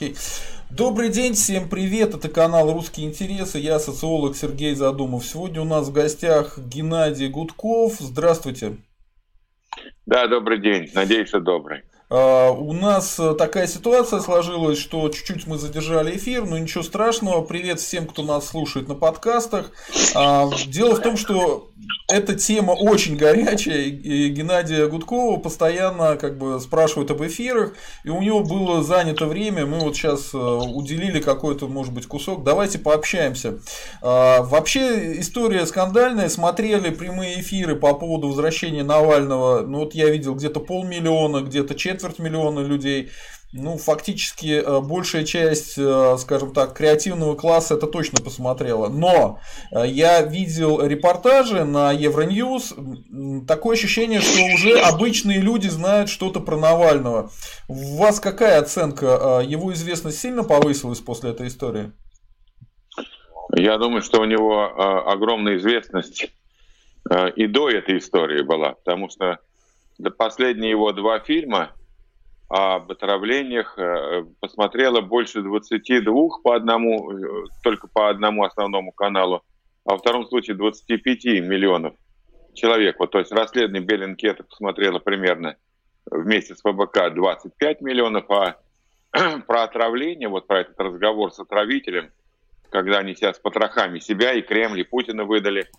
Окей. Добрый день, всем привет, это канал «Русские интересы», я социолог Сергей Задумов. Сегодня у нас в гостях Геннадий Гудков. Здравствуйте. Да, добрый день, надеюсь, что добрый. А, у нас э, такая ситуация сложилась, что чуть-чуть мы задержали эфир, но ничего страшного. Привет всем, кто нас слушает на подкастах. А, дело в том, что эта тема очень горячая, и Геннадия Гудкова постоянно как бы спрашивают об эфирах, и у него было занято время, мы вот сейчас э, уделили какой-то, может быть, кусок. Давайте пообщаемся. А, вообще история скандальная, смотрели прямые эфиры по поводу возвращения Навального, ну вот я видел где-то полмиллиона, где-то четверть четверть миллиона людей. Ну, фактически э, большая часть, э, скажем так, креативного класса это точно посмотрела. Но э, я видел репортажи на Евроньюз. Такое ощущение, что уже обычные люди знают что-то про Навального. У вас какая оценка? Его известность сильно повысилась после этой истории? Я думаю, что у него огромная известность и до этой истории была, потому что последние его два фильма об отравлениях э, посмотрело больше 22 по одному, э, только по одному основному каналу, а во втором случае 25 миллионов человек. Вот, то есть расследование Беллинкета посмотрело примерно вместе с ФБК 25 миллионов, а про отравление, вот про этот разговор с отравителем, когда они себя с потрохами себя и Кремль, и Путина выдали,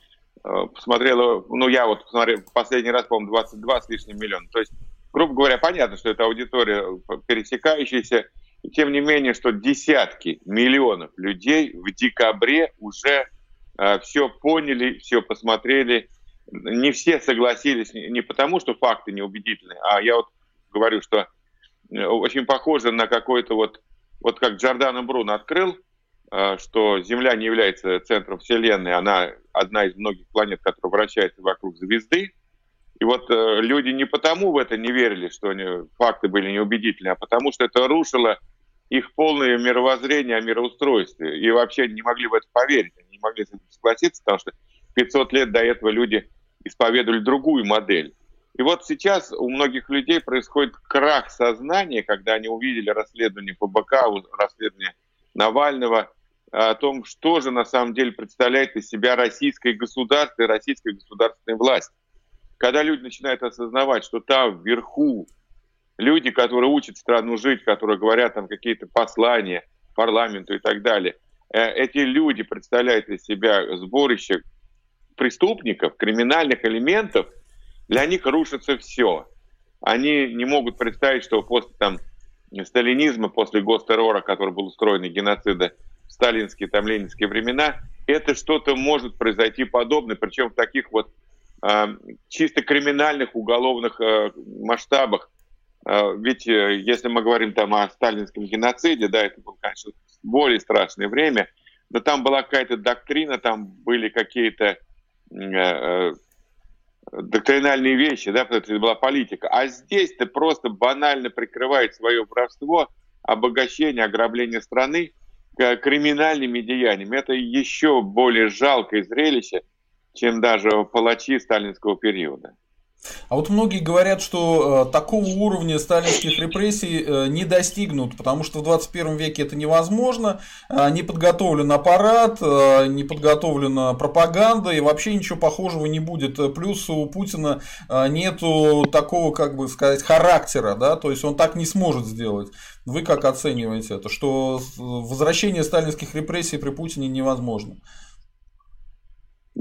э, посмотрела, ну я вот посмотрел, последний раз, по-моему, 22 с лишним миллиона. То есть грубо говоря, понятно, что это аудитория пересекающаяся, тем не менее, что десятки миллионов людей в декабре уже э, все поняли, все посмотрели. Не все согласились не потому, что факты неубедительны, а я вот говорю, что э, очень похоже на какой-то вот, вот как Джордано Бруно открыл, э, что Земля не является центром Вселенной, она одна из многих планет, которая вращается вокруг звезды, и вот э, люди не потому в это не верили, что они, факты были неубедительны, а потому что это рушило их полное мировоззрение о мироустройстве. И вообще не могли в это поверить, они не могли с этим согласиться, потому что 500 лет до этого люди исповедовали другую модель. И вот сейчас у многих людей происходит крах сознания, когда они увидели расследование ФБК, расследование Навального, о том, что же на самом деле представляет из себя российское государство и российская государственная власть когда люди начинают осознавать, что там вверху люди, которые учат страну жить, которые говорят там какие-то послания парламенту и так далее, э, эти люди представляют из себя сборище преступников, криминальных элементов, для них рушится все. Они не могут представить, что после там сталинизма, после гостеррора, который был устроен и геноцида в сталинские, там, ленинские времена, это что-то может произойти подобное, причем в таких вот чисто криминальных уголовных э, масштабах. Э, ведь если мы говорим там о сталинском геноциде, да, это было, конечно, более страшное время, но там была какая-то доктрина, там были какие-то доктринальные вещи, да, потому что это была политика. А здесь ты просто банально прикрываешь свое воровство, обогащение, ограбление страны криминальными деяниями. Это еще более жалкое зрелище, чем даже палачи сталинского периода. А вот многие говорят, что э, такого уровня сталинских репрессий э, не достигнут, потому что в 21 веке это невозможно, э, не подготовлен аппарат, э, не подготовлена пропаганда, и вообще ничего похожего не будет. Плюс у Путина э, нету такого, как бы сказать, характера, да, то есть он так не сможет сделать. Вы как оцениваете это, что возвращение сталинских репрессий при Путине невозможно?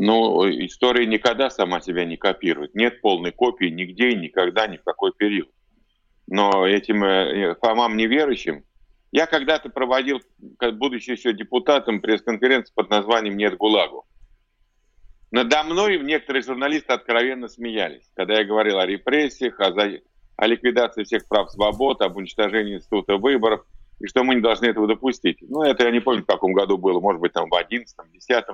Ну, история никогда сама себя не копирует. Нет полной копии нигде и никогда, ни в какой период. Но этим э, Фомам неверующим, я когда-то проводил, будучи еще депутатом, пресс-конференцию под названием «Нет ГУЛАГу». Надо мной некоторые журналисты откровенно смеялись, когда я говорил о репрессиях, о, за... о ликвидации всех прав свобод, об уничтожении института выборов, и что мы не должны этого допустить. Ну, это я не помню, в каком году было, может быть, там в 11 10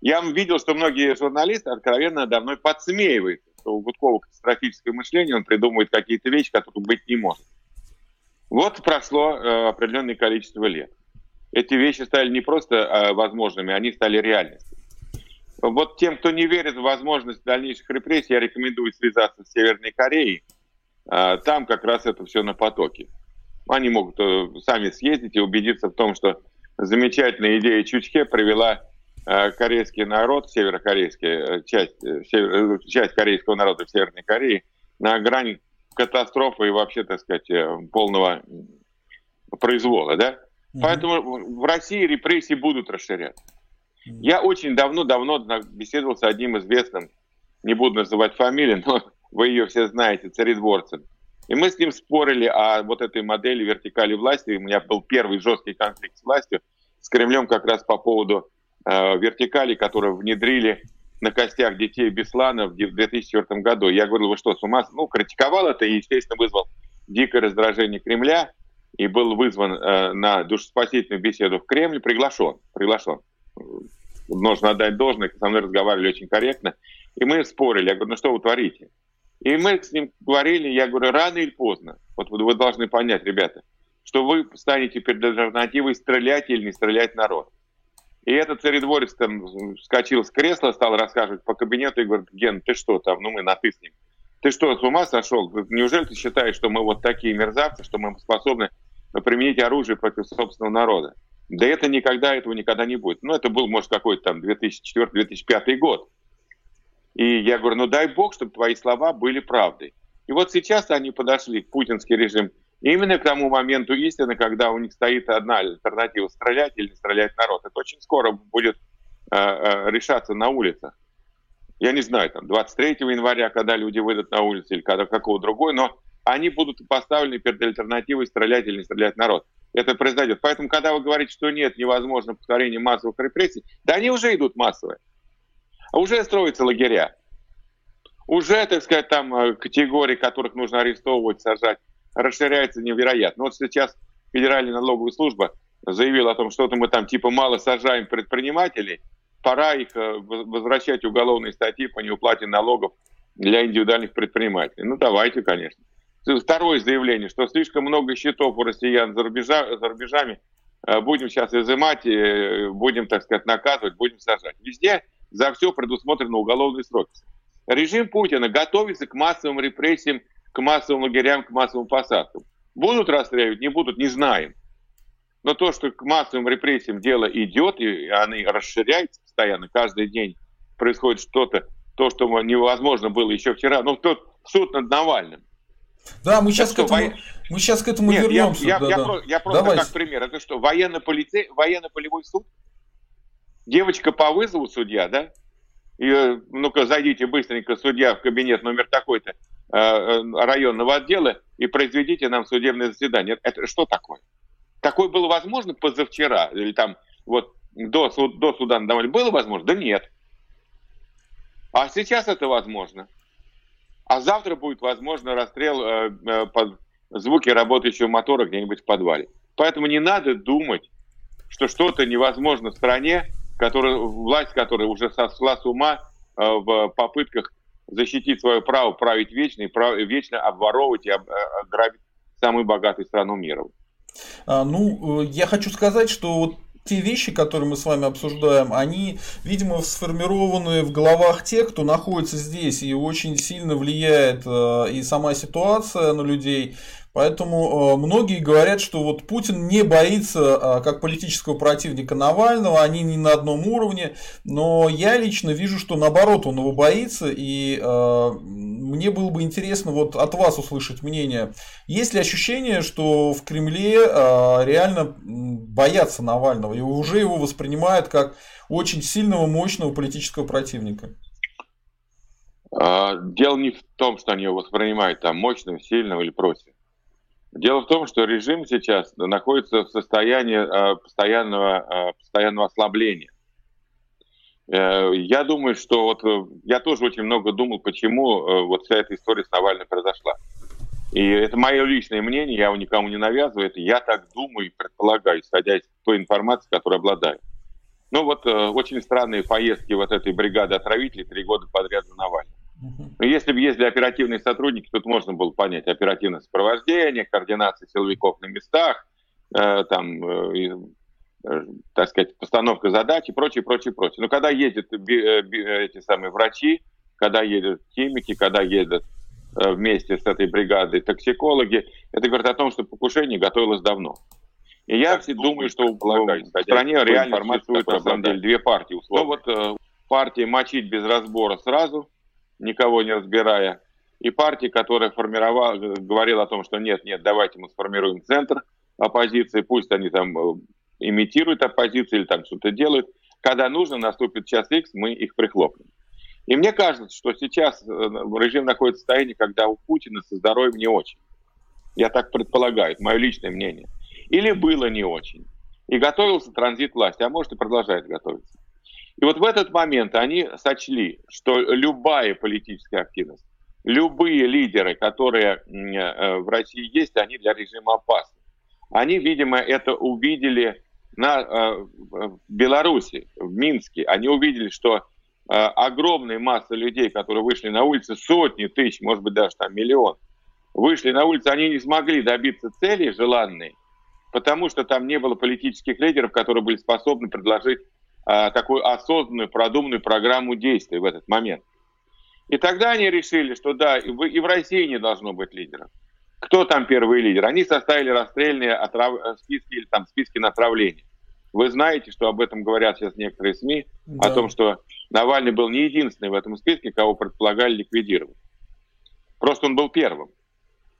я видел, что многие журналисты откровенно мной подсмеивают, что у Гудкова катастрофическое мышление, он придумывает какие-то вещи, которые быть не может. Вот прошло э, определенное количество лет. Эти вещи стали не просто э, возможными, они стали реальностью. Вот тем, кто не верит в возможность дальнейших репрессий, я рекомендую связаться с Северной Кореей. Э, там как раз это все на потоке. Они могут э, сами съездить и убедиться в том, что замечательная идея Чучхе привела корейский народ, северокорейский, часть, север, часть корейского народа в Северной Корее на грани катастрофы и вообще, так сказать, полного произвола, да? Mm-hmm. Поэтому в России репрессии будут расширяться. Mm-hmm. Я очень давно-давно беседовал с одним известным, не буду называть фамилию, но вы ее все знаете, царедворцем. И мы с ним спорили о вот этой модели вертикали власти. У меня был первый жесткий конфликт с властью, с Кремлем как раз по поводу э, вертикали, которые внедрили на костях детей Беслана в 2004 году. Я говорил, вы что, с ума? Ну, критиковал это и, естественно, вызвал дикое раздражение Кремля и был вызван э, на душеспасительную беседу в Кремль, приглашен, приглашен. Нужно отдать должное, со мной разговаривали очень корректно. И мы спорили. Я говорю, ну что вы творите? И мы с ним говорили, я говорю, рано или поздно, вот вы должны понять, ребята, что вы станете перед альтернативой стрелять или не стрелять народ. И этот царедворец там вскочил с кресла, стал рассказывать по кабинету и говорит, Ген, ты что там, ну мы на ты с ним. Ты что, с ума сошел? Неужели ты считаешь, что мы вот такие мерзавцы, что мы способны применить оружие против собственного народа? Да это никогда, этого никогда не будет. Ну, это был, может, какой-то там 2004-2005 год. И я говорю, ну дай бог, чтобы твои слова были правдой. И вот сейчас они подошли, путинский режим, именно к тому моменту истины, когда у них стоит одна альтернатива – стрелять или не стрелять народ. Это очень скоро будет э, э, решаться на улицах. Я не знаю, там 23 января, когда люди выйдут на улицу или когда какого другой, но они будут поставлены перед альтернативой стрелять или не стрелять народ. Это произойдет. Поэтому, когда вы говорите, что нет, невозможно повторение массовых репрессий, да они уже идут массовые. Уже строятся лагеря. Уже, так сказать, там э, категории, которых нужно арестовывать, сажать, расширяется невероятно. Вот сейчас Федеральная налоговая служба заявила о том, что-то мы там типа мало сажаем предпринимателей, пора их э, возвращать уголовные статьи по неуплате налогов для индивидуальных предпринимателей. Ну, давайте, конечно. Второе заявление, что слишком много счетов у россиян за, рубежа, за рубежами, э, будем сейчас изымать, будем, так сказать, наказывать, будем сажать. Везде за все предусмотрены уголовные сроки. Режим Путина готовится к массовым репрессиям, к массовым лагерям, к массовым посадкам. Будут расстреливать, не будут, не знаем. Но то, что к массовым репрессиям дело идет, и они расширяются постоянно, каждый день происходит что-то, то, что невозможно было еще вчера. Ну, тот суд над Навальным. Да, мы сейчас, к этому, во... мы сейчас к этому Нет, вернемся. Я, да, я, да. Я просто Давайте. как пример. Это что, военно-полицей, военно-полевой суд? Девочка по вызову судья, да? И, э, ну-ка, зайдите быстренько, судья, в кабинет номер такой-то районного отдела и произведите нам судебное заседание. Это что такое? Такое было возможно позавчера? Или там вот до, до суда надавали? Было возможно? Да нет. А сейчас это возможно. А завтра будет возможно расстрел э, э, под звуки работающего мотора где-нибудь в подвале. Поэтому не надо думать, что что-то невозможно в стране, который, власть, которая уже сошла с ума э, в попытках защитить свое право править вечно и прав, вечно обворовывать и об, э, самую богатую страну мира. А, ну, э, я хочу сказать, что вот те вещи, которые мы с вами обсуждаем, они, видимо, сформированы в головах тех, кто находится здесь, и очень сильно влияет и сама ситуация на людей, Поэтому э, многие говорят, что вот Путин не боится э, как политического противника Навального, они не на одном уровне, но я лично вижу, что наоборот он его боится, и э, мне было бы интересно вот от вас услышать мнение. Есть ли ощущение, что в Кремле реально боятся Навального и уже его воспринимают как очень сильного, мощного политического противника? А, дело не в том, что они его воспринимают там мощным, сильным или против. Дело в том, что режим сейчас находится в состоянии э, постоянного, э, постоянного ослабления. Э, я думаю, что вот я тоже очень много думал, почему вот вся эта история с Навальным произошла. И это мое личное мнение, я его никому не навязываю, это я так думаю и предполагаю, исходя из той информации, которой обладаю. Ну вот очень странные поездки вот этой бригады отравителей три года подряд за Навальным. Но если бы ездили оперативные сотрудники, тут можно было понять оперативное сопровождение, координация силовиков на местах, э, там, э, э, так сказать, постановка задач и прочее, прочее, прочее. Но когда ездят би, э, би, эти самые врачи, когда едут химики, когда едут э, вместе с этой бригадой токсикологи, это говорит о том, что покушение готовилось давно. И я все думаю, что в стране реально существует, на самом деле, две партии. Условно. Ну вот э, партия мочить без разбора сразу, никого не разбирая, и партия, которая формировала, говорила о том, что нет, нет, давайте мы сформируем центр оппозиции, пусть они там э, имитируют оппозицию или там что-то делают. Когда нужно, наступит час X, мы их прихлопнем. И мне кажется, что сейчас э, режим находится в состоянии, когда у Путина со здоровьем не очень. Я так предполагаю, это мое личное мнение. Или было не очень. И готовился транзит власти, а может и продолжает готовиться. И вот в этот момент они сочли, что любая политическая активность, любые лидеры, которые э, в России есть, они для режима опасны. Они, видимо, это увидели на, э, в Беларуси, в Минске. Они увидели, что э, огромная масса людей, которые вышли на улицы, сотни тысяч, может быть, даже там миллион, вышли на улицы, они не смогли добиться цели желанной, потому что там не было политических лидеров, которые были способны предложить такую осознанную, продуманную программу действий в этот момент. И тогда они решили, что да, и в, России не должно быть лидеров. Кто там первый лидер? Они составили расстрельные отрав... Э, списки или там списки направлений. Вы знаете, что об этом говорят сейчас некоторые СМИ, да. о том, что Навальный был не единственный в этом списке, кого предполагали ликвидировать. Просто он был первым.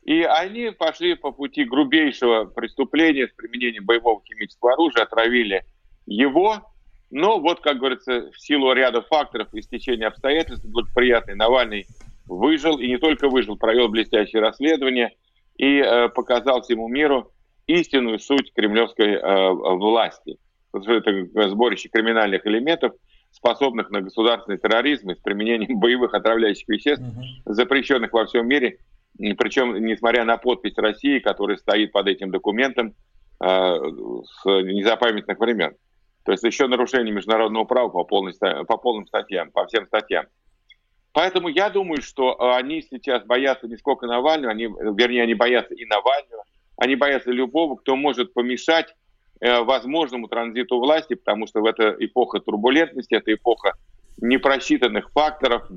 И они пошли по пути грубейшего преступления с применением боевого химического оружия, отравили его, но вот, как говорится, в силу ряда факторов и стечения обстоятельств благоприятный Навальный выжил, и не только выжил, провел блестящее расследование и э, показал всему миру истинную суть кремлевской э, власти. Это сборище криминальных элементов, способных на государственный терроризм и с применением боевых отравляющих веществ, угу. запрещенных во всем мире, причем, несмотря на подпись России, которая стоит под этим документом э, с незапамятных времен. То есть еще нарушение международного права по, полной, по полным статьям, по всем статьям. Поэтому я думаю, что они сейчас боятся не сколько Навального, они, вернее, они боятся и Навального, они боятся любого, кто может помешать э, возможному транзиту власти, потому что в это эпоха турбулентности, это эпоха непросчитанных факторов,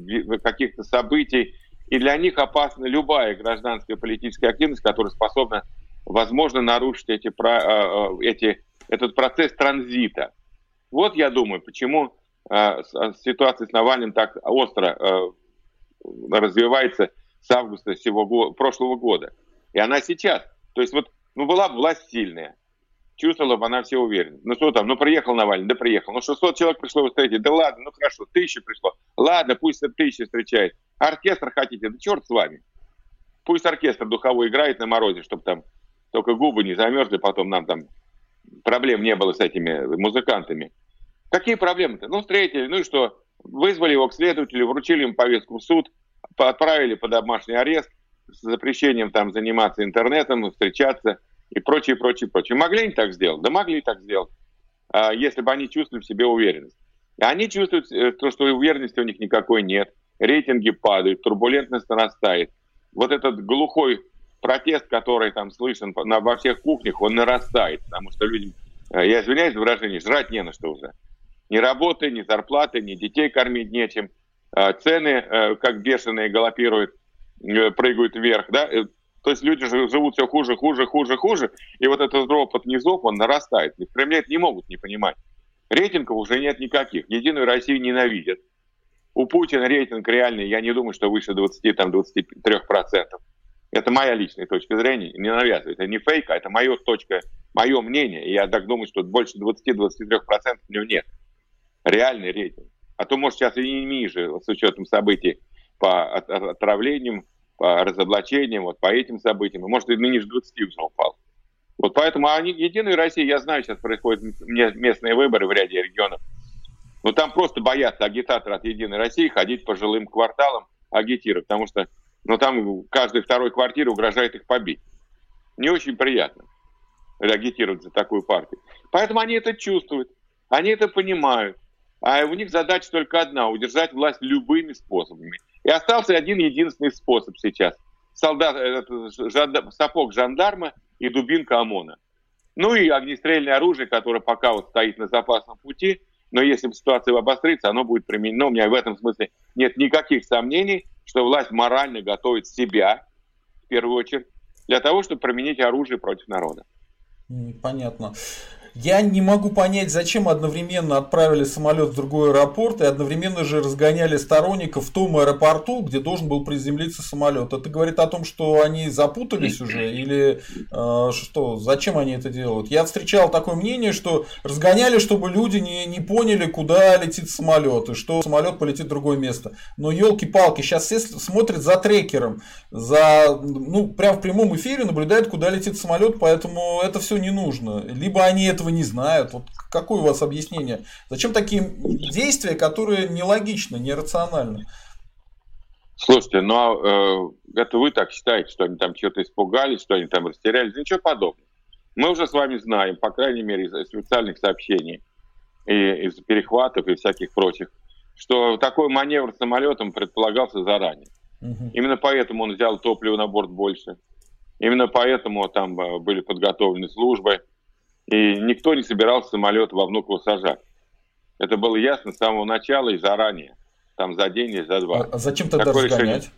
каких-то событий, и для них опасна любая гражданская политическая активность, которая способна, возможно, нарушить эти, э, э, эти, этот процесс транзита. Вот я думаю, почему э, ситуация с Навальным так остро развивается с августа всего прошлого года. И она сейчас. То есть вот ну, была бы власть сильная, чувствовала бы она все уверенно. Ну что там, ну приехал Навальный, да приехал. Ну 600 человек пришло встретить, да ладно, ну хорошо, тысяча пришло. Ладно, пусть тысяча встречает. Оркестр хотите, да черт с вами. Пусть оркестр духовой играет на морозе, чтобы там только губы не замерзли, потом нам там проблем не было с этими музыкантами. Какие проблемы-то? Ну, встретили, ну и что? Вызвали его к следователю, вручили ему повестку в суд, отправили под домашний арест с запрещением там заниматься интернетом, встречаться и прочее, прочее, прочее. Могли они так сделать? Да могли так сделать, а, если бы они чувствовали в себе уверенность. Они чувствуют э, то, что уверенности у них никакой нет рейтинги падают, турбулентность нарастает. Вот этот глухой протест, который там слышен на, во всех кухнях, он нарастает, потому что людям, э, я извиняюсь за выражение, жрать не на что уже. Ни работы, ни зарплаты, ни детей кормить нечем. Э, цены, э, как бешеные, галопируют, прыгают вверх, да, то есть люди живут все хуже, хуже, хуже, хуже, и вот этот дропот низов, он нарастает. И в Кремле это не могут не понимать. Рейтингов уже нет никаких. Единую Россию ненавидят. У Путина рейтинг реальный, я не думаю, что выше 20-23%. Это моя личная точка зрения, не навязывает. Это не фейк, а это моя точка, мое мнение. И я так думаю, что больше 20-23% у него нет. Реальный рейтинг. А то, может, сейчас и ниже, с учетом событий по отравлениям, по разоблачениям, вот по этим событиям. Может, и ниже 20 уже упал. Вот поэтому они, Единая Россия, я знаю, сейчас происходят местные выборы в ряде регионов. Но там просто боятся агитаторы от «Единой России» ходить по жилым кварталам агитировать, потому что ну, там каждой второй квартире угрожает их побить. Не очень приятно агитировать за такую партию. Поэтому они это чувствуют, они это понимают. А у них задача только одна – удержать власть любыми способами. И остался один единственный способ сейчас. Солдат, жандар, сапог жандарма и дубинка ОМОНа. Ну и огнестрельное оружие, которое пока вот стоит на запасном пути – но если ситуация обострится, оно будет применено. У меня в этом смысле нет никаких сомнений, что власть морально готовит себя, в первую очередь, для того, чтобы применить оружие против народа. Понятно. Я не могу понять, зачем одновременно отправили самолет в другой аэропорт и одновременно же разгоняли сторонников в том аэропорту, где должен был приземлиться самолет. Это говорит о том, что они запутались уже или э, что? Зачем они это делают? Я встречал такое мнение, что разгоняли, чтобы люди не, не поняли, куда летит самолет и что самолет полетит в другое место. Но елки-палки, сейчас все смотрят за трекером, за, ну, прям в прямом эфире наблюдают, куда летит самолет, поэтому это все не нужно. Либо они это этого не знают. Вот какое у вас объяснение? Зачем такие действия, которые нелогичны, нерациональны? Слушайте, ну а, э, это вы так считаете, что они там что-то испугались, что они там растерялись? Ничего подобного. Мы уже с вами знаем, по крайней мере, из специальных сообщений, и из перехватов и всяких прочих, что такой маневр самолетом предполагался заранее. Угу. Именно поэтому он взял топливо на борт больше. Именно поэтому там э, были подготовлены службы. И никто не собирался самолет во Внуково сажать. Это было ясно с самого начала и заранее. Там за день и за два. А зачем тогда Такое разгонять?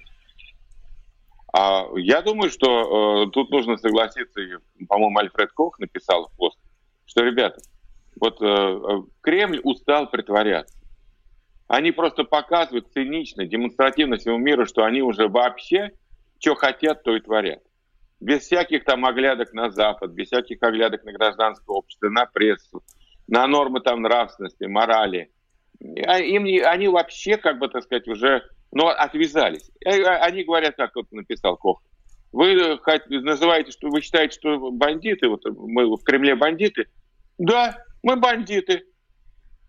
А, я думаю, что э, тут нужно согласиться, по-моему, Альфред Кох написал в пост, что, ребята, вот э, Кремль устал притворяться. Они просто показывают цинично, демонстративно всему миру, что они уже вообще, что хотят, то и творят без всяких там оглядок на Запад, без всяких оглядок на гражданское общество, на прессу, на нормы там нравственности, морали. А им, они вообще, как бы, так сказать, уже ну, отвязались. Они говорят, как вот написал Кох, вы называете, что вы считаете, что бандиты, вот мы в Кремле бандиты. Да, мы бандиты.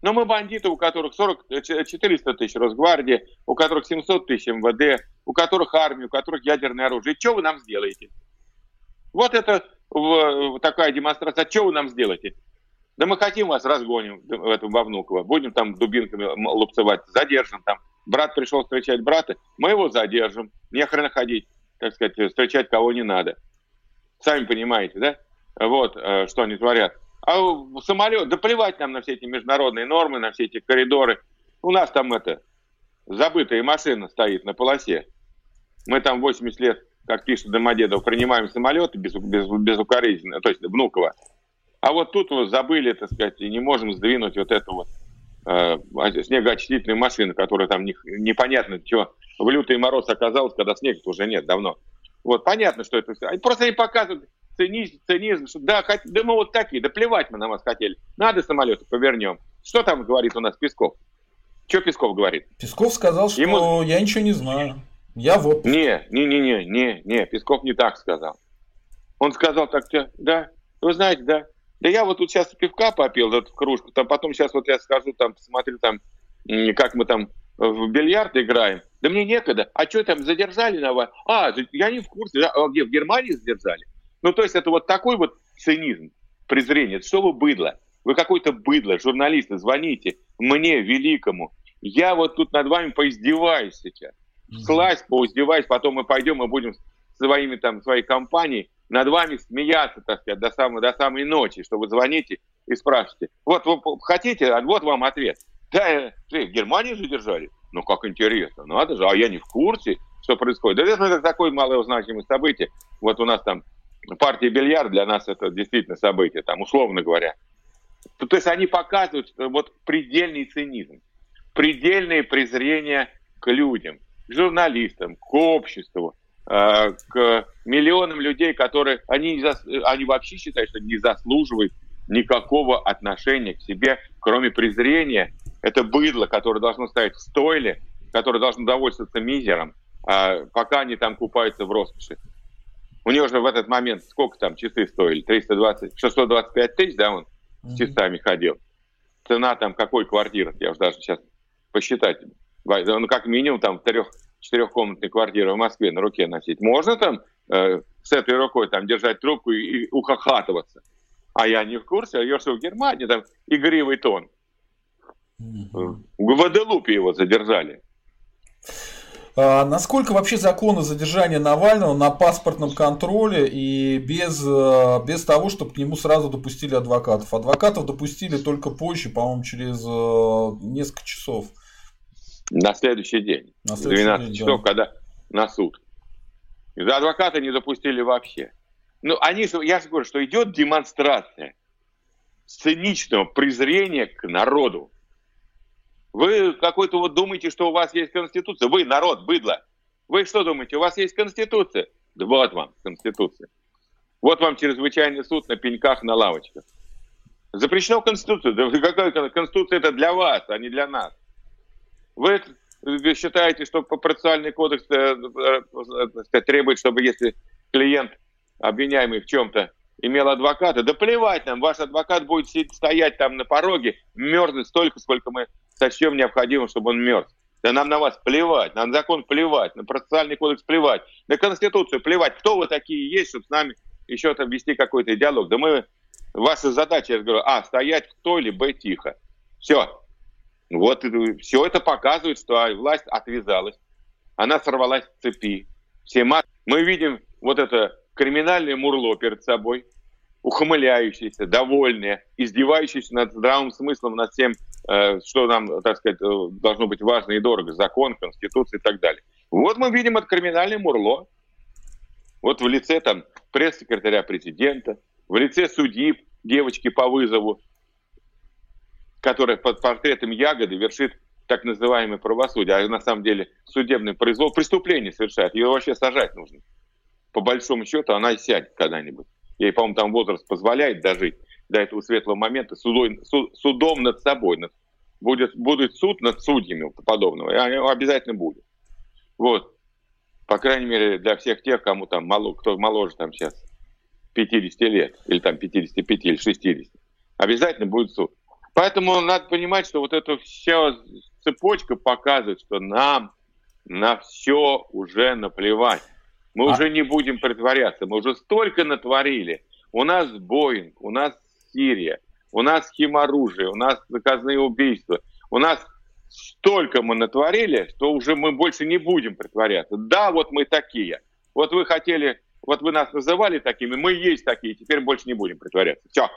Но мы бандиты, у которых 40, 400 тысяч Росгвардии, у которых 700 тысяч МВД, у которых армия, у которых ядерное оружие. И что вы нам сделаете? Вот это такая демонстрация. А что вы нам сделаете? Да мы хотим вас разгоним в этом во Внуково. Будем там дубинками лупцевать, задержим там. Брат пришел встречать брата, мы его задержим. Не хрена ходить, так сказать, встречать кого не надо. Сами понимаете, да? Вот, э, что они творят. А самолет, да плевать нам на все эти международные нормы, на все эти коридоры. У нас там это, забытая машина стоит на полосе. Мы там 80 лет как пишет Домодедов, принимаем самолеты без, без, безукоризненно, то есть Внуково. А вот тут вот забыли, так сказать, и не можем сдвинуть вот эту вот э, снегоочистительную машину, которая там не, непонятно, что в лютый мороз оказалось, когда снега уже нет давно. Вот, понятно, что это все. Просто они показывают цинизм, цинизм что да, хот... да мы вот такие, да плевать мы на вас хотели. Надо самолеты повернем. Что там говорит у нас Песков? Что Песков говорит? Песков сказал, что Ему... я ничего не знаю. Я вот. Не, не, не, не, не, не, Песков не так сказал. Он сказал так, да, вы знаете, да, да я вот тут сейчас пивка попил в кружку, там потом сейчас вот я скажу, там, посмотрю там, как мы там в бильярд играем. Да мне некогда. А что там, задержали на вас? А, я не в курсе. А где, в Германии задержали? Ну, то есть это вот такой вот цинизм, презрение. Что вы быдло? Вы какой-то быдло, журналисты, звоните мне, великому. Я вот тут над вами поиздеваюсь сейчас слазь, поуздевайся, потом мы пойдем и будем своими там, своей компанией над вами смеяться, так сказать, до самой, до самой ночи, что вы звоните и спрашиваете. Вот вы хотите, а вот вам ответ. Да, э, в Германии же держали. Ну, как интересно, надо же, а я не в курсе, что происходит. Да это такое малозначимое событие. Вот у нас там партия бильярд для нас это действительно событие, там, условно говоря. То, то есть они показывают вот предельный цинизм, предельное презрение к людям к журналистам, к обществу, э, к миллионам людей, которые они, они вообще считают, что не заслуживают никакого отношения к себе, кроме презрения. Это быдло, которое должно стоять в стойле, которое должно довольствоваться мизером, а пока они там купаются в роскоши. У него же в этот момент сколько там часы стоили? 320, 625 тысяч, да, он с часами ходил. Цена там какой квартиры? Я уже даже сейчас посчитать ну, как минимум там трех, четырехкомнатной квартиры в Москве на руке носить. Можно там э, с этой рукой там держать трубку и, и ухахатываться. А я не в курсе, а я что в Германии там игривый тон. В Гваделупе его задержали. А насколько вообще законы задержания Навального на паспортном контроле и без, э, без того, чтобы к нему сразу допустили адвокатов? Адвокатов допустили только позже, по-моему, через э, несколько часов. На следующий день. На следующий 12 день, часов, да. когда на суд. За адвоката не допустили вообще. Ну, они, я же говорю, что идет демонстрация циничного презрения к народу. Вы какой-то вот думаете, что у вас есть Конституция. Вы, народ, быдло. Вы что думаете, у вас есть Конституция? Да вот вам Конституция. Вот вам чрезвычайный суд на пеньках, на лавочках. Запрещено Конституция. Да какая Конституция это для вас, а не для нас. Вы, считаете, что процессуальный кодекс э, э, э, требует, чтобы если клиент обвиняемый в чем-то имел адвоката, да плевать нам, ваш адвокат будет стоять там на пороге, мерзнуть столько, сколько мы сочтем необходимым, чтобы он мерз. Да нам на вас плевать, на закон плевать, на процессуальный кодекс плевать, на Конституцию плевать. Кто вы такие есть, чтобы с нами еще там вести какой-то диалог? Да мы, ваша задача, я говорю, а, стоять в той или б, тихо. Все. Вот все это показывает, что власть отвязалась. Она сорвалась с цепи. Все Мы видим вот это криминальное мурло перед собой, ухмыляющееся, довольное, издевающееся над здравым смыслом, над тем, э, что нам, так сказать, э, должно быть важно и дорого, закон, конституция и так далее. Вот мы видим это криминальное мурло. Вот в лице там пресс-секретаря президента, в лице судьи, девочки по вызову, которая под портретом Ягоды вершит так называемое правосудие, а на самом деле судебный произвол, преступление совершает, ее вообще сажать нужно по большому счету она и сядет когда-нибудь. Ей, по-моему, там возраст позволяет дожить до этого светлого момента судой, суд, судом над собой. Над, будет, будет суд над судьями подобного, и обязательно будет. Вот. По крайней мере, для всех тех, кому там мало, кто моложе там сейчас 50 лет, или там 55, или 60. Обязательно будет суд. Поэтому надо понимать, что вот эта вся цепочка показывает, что нам на все уже наплевать. Мы а... уже не будем притворяться, мы уже столько натворили. У нас Боинг, у нас Сирия, у нас химоружие, у нас заказные убийства. У нас столько мы натворили, что уже мы больше не будем притворяться. Да, вот мы такие. Вот вы хотели, вот вы нас называли такими, мы есть такие, теперь больше не будем притворяться. Все.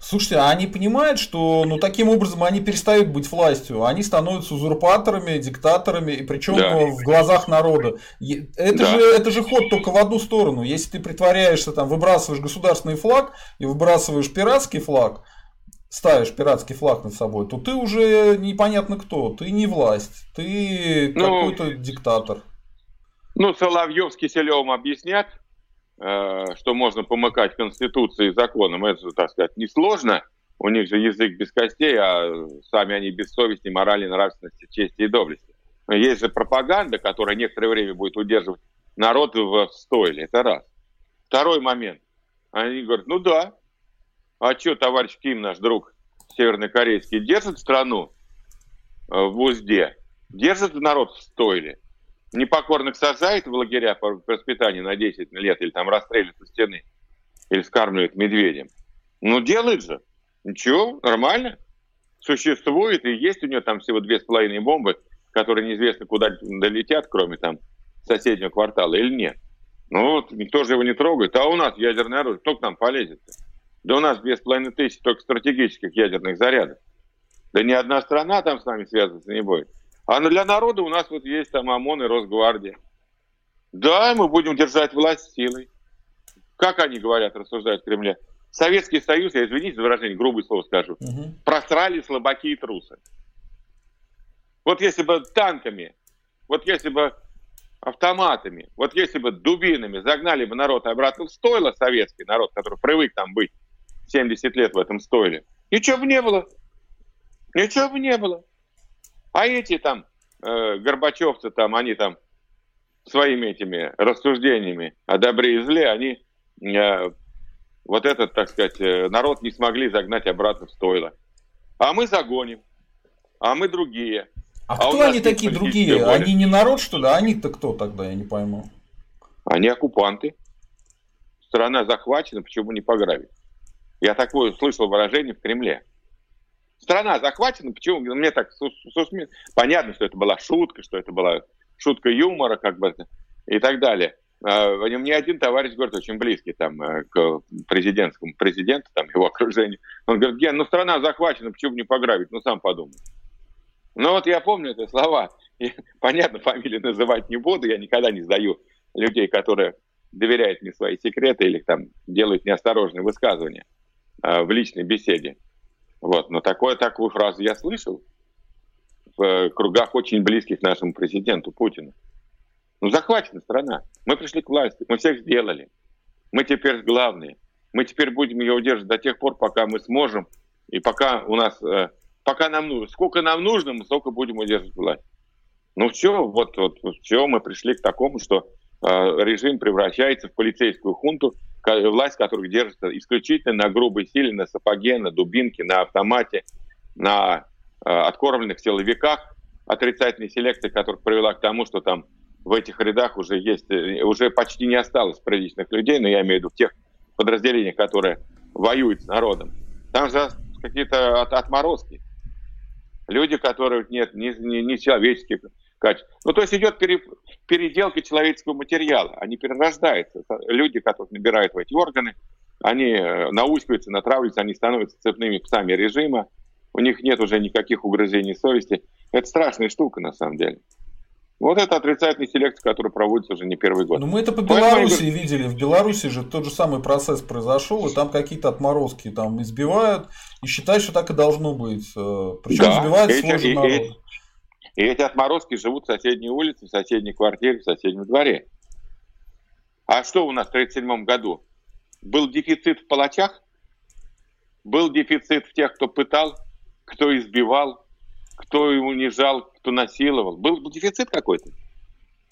Слушайте, а они понимают, что ну, таким образом они перестают быть властью, они становятся узурпаторами, диктаторами, и причем да. в глазах народа. Это, да. же, это же ход только в одну сторону. Если ты притворяешься, там, выбрасываешь государственный флаг и выбрасываешь пиратский флаг, ставишь пиратский флаг над собой, то ты уже непонятно кто. Ты не власть, ты ну, какой-то диктатор. Ну, Соловьев с Киселевым объяснят, что можно помыкать Конституцией и законом, это, так сказать, несложно. У них же язык без костей, а сами они без совести, морали, нравственности, чести и доблести. Но есть же пропаганда, которая некоторое время будет удерживать народ в стойле. Это раз. Второй момент. Они говорят, ну да, а что товарищ Ким, наш друг севернокорейский, держит страну э, в узде, держит народ в стойле непокорных сажает в лагеря по воспитанию на 10 лет или там расстреливает со стены или скармливает медведем. Ну, делает же. Ничего, нормально. Существует, и есть у нее там всего две с половиной бомбы, которые неизвестно куда долетят, кроме там соседнего квартала, или нет. Ну вот, никто же его не трогает. А у нас ядерное оружие, кто к нам полезет? Да у нас две с половиной тысячи только стратегических ядерных зарядов. Да ни одна страна там с нами связываться не будет. А для народа у нас вот есть там ОМОН и Росгвардия. Да, мы будем держать власть силой. Как они говорят, рассуждают в Кремле? Советский Союз, я извините за выражение, грубое слово скажу, угу. просрали слабаки и трусы. Вот если бы танками, вот если бы автоматами, вот если бы дубинами загнали бы народ обратно в стойло, советский народ, который привык там быть 70 лет в этом стойле, ничего бы не было. Ничего бы не было. А эти там э, горбачевцы там, они там своими этими рассуждениями о добре и зле, они э, вот этот, так сказать, э, народ не смогли загнать обратно в стойло. А мы загоним. А мы другие. А, а кто они такие другие? Воля. Они не народ, что ли? А они-то кто тогда, я не пойму. Они оккупанты. Страна захвачена, почему не пограбить? Я такое слышал выражение в Кремле страна захвачена, почему? Мне так понятно, что это была шутка, что это была шутка юмора, как бы, и так далее. А, мне один товарищ говорит, очень близкий там э, к президентскому президенту, там его окружению. Он говорит, Ген, ну страна захвачена, почему не пограбить? Ну сам подумай. Ну вот я помню эти слова. И, понятно, фамилии называть не буду, я никогда не сдаю людей, которые доверяет мне свои секреты или там делает неосторожные высказывания э, в личной беседе. Вот. Но такое, такую фразу я слышал в кругах очень близких нашему президенту Путину. Ну, захвачена страна. Мы пришли к власти, мы всех сделали. Мы теперь главные. Мы теперь будем ее удерживать до тех пор, пока мы сможем, и пока у нас, э, пока нам нужно, сколько нам нужно, мы столько будем удерживать власть. Ну все, вот, вот все, мы пришли к такому, что э, режим превращается в полицейскую хунту, власть которых держится исключительно на грубой силе, на сапоге, на дубинке, на автомате, на э, откормленных силовиках, отрицательной селекции, которая привела к тому, что там в этих рядах уже есть, э, уже почти не осталось приличных людей, но я имею в виду тех подразделениях, которые воюют с народом. Там же какие-то от, отморозки. Люди, которых нет ни, ни, ни человеческих качеств. Ну, то есть идет пере, переделка человеческого материала. Они перерождаются. Люди, которых набирают в эти органы, они э, наускиваются, натравливаются, они становятся цепными псами режима. У них нет уже никаких угрызений совести. Это страшная штука, на самом деле. Вот это отрицательная селекция, которая проводится уже не первый год. Ну, мы это по Беларуси Поэтому... видели. В Беларуси же тот же самый процесс произошел, и там какие-то отморозки там избивают, и считают, что так и должно быть. Э, Причем да, избивают эти, сложный и, народ. И, эти отморозки живут в соседней улице, в соседней квартире, в соседнем дворе. А что у нас в 1937 году? Был дефицит в палачах? Был дефицит в тех, кто пытал, кто избивал, кто унижал, кто насиловал. Был, дефицит какой-то.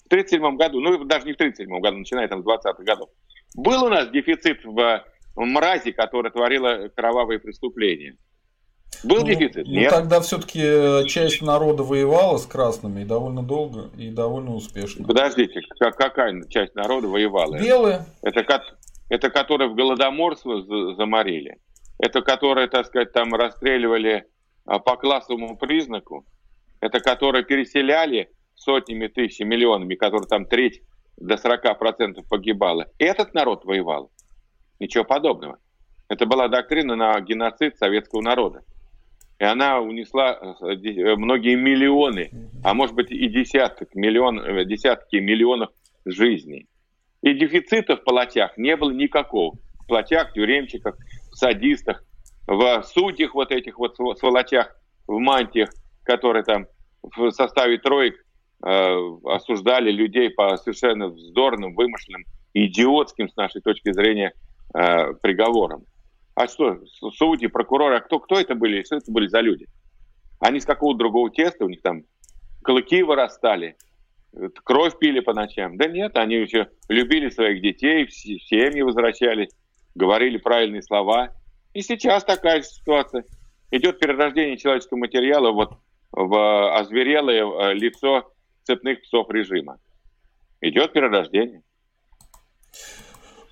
В 1937 году, ну даже не в 1937 году, начиная там с 20-х годов. Был у нас дефицит в мрази, которая творила кровавые преступления. Был ну, дефицит? Ну, Нет. тогда все-таки э, часть народа воевала с красными и довольно долго, и довольно успешно. Подождите, какая часть народа воевала? Белые. Это, это которые в Голодоморство заморили. Это которые, так сказать, там расстреливали а, по классовому признаку, это которые переселяли сотнями тысяч, миллионами, которые там треть до 40% погибало. Этот народ воевал. Ничего подобного. Это была доктрина на геноцид советского народа. И она унесла э, э, многие миллионы, а может быть и десяток, миллион, э, десятки миллионов жизней. И дефицита в палатях не было никакого. В платях, тюремчиках, в садистах, в судьях вот этих вот сволочах в мантиях, которые там в составе троек э, осуждали людей по совершенно вздорным, вымышленным, идиотским, с нашей точки зрения, э, приговорам. А что, судьи, прокуроры, а кто, кто это были, что это были за люди? Они с какого другого теста, у них там клыки вырастали, кровь пили по ночам. Да нет, они еще любили своих детей, в семьи возвращались, говорили правильные слова – и сейчас такая же ситуация. Идет перерождение человеческого материала вот в озверелое э, лицо цепных псов режима. Идет перерождение.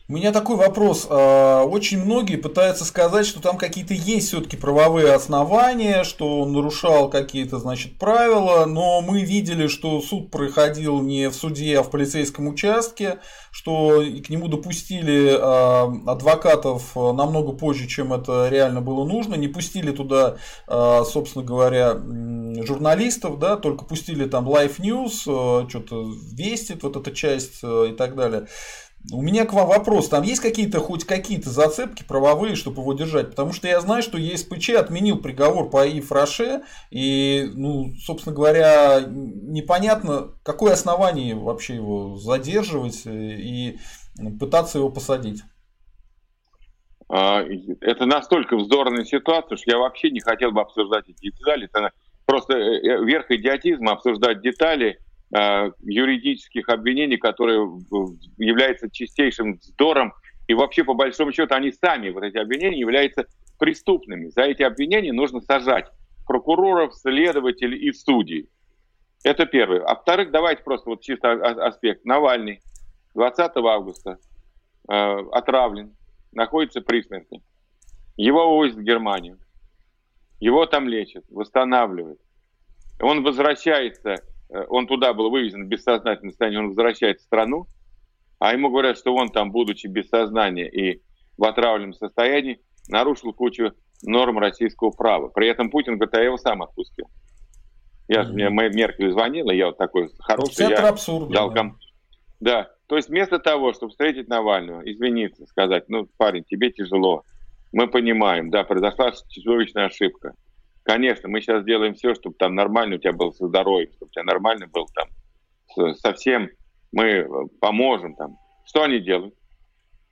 У меня такой вопрос. А, очень многие пытаются сказать, что там какие-то есть все-таки правовые основания, что он нарушал какие-то, значит, правила, но мы видели, что суд проходил не в суде, а в полицейском участке, что к нему допустили а, адвокатов намного позже, чем это реально было нужно, не пустили туда, а, собственно говоря, журналистов, да, только пустили там Life News, что-то вестит, вот эта часть и так далее. У меня к вам вопрос. Там есть какие-то хоть какие-то зацепки правовые, чтобы его держать? Потому что я знаю, что ЕСПЧ отменил приговор по И. Фраше. И, ну, собственно говоря, непонятно, какое основание вообще его задерживать и пытаться его посадить. А, это настолько вздорная ситуация, что я вообще не хотел бы обсуждать эти детали. Это просто э, э, верх идиотизма обсуждать детали – Э, юридических обвинений, которые являются чистейшим вздором. И вообще, по большому счету, они сами, вот эти обвинения, являются преступными. За эти обвинения нужно сажать прокуроров, следователей и судей. Это первое. А вторых, давайте просто вот чисто аспект. Навальный 20 августа э, отравлен, находится при смерти. Его увозят в Германию. Его там лечат, восстанавливают. Он возвращается Э, он туда был вывезен в бессознательном состоянии, он возвращается в страну, а ему говорят, что он там, будучи без сознания и в отравленном состоянии, нарушил кучу норм российского права. При этом Путин говорит, а я его сам отпустил. Я, mm-hmm. Мне Меркель звонила, я вот такой хороший. Это я абсурдно. Дал ком... Да, То есть вместо того, чтобы встретить Навального, извиниться, сказать, ну, парень, тебе тяжело, мы понимаем, да, произошла чудовищная ошибка. Конечно, мы сейчас делаем все, чтобы там нормально у тебя было здоровье, чтобы у тебя нормально был там совсем, мы э, поможем там. Что они делают?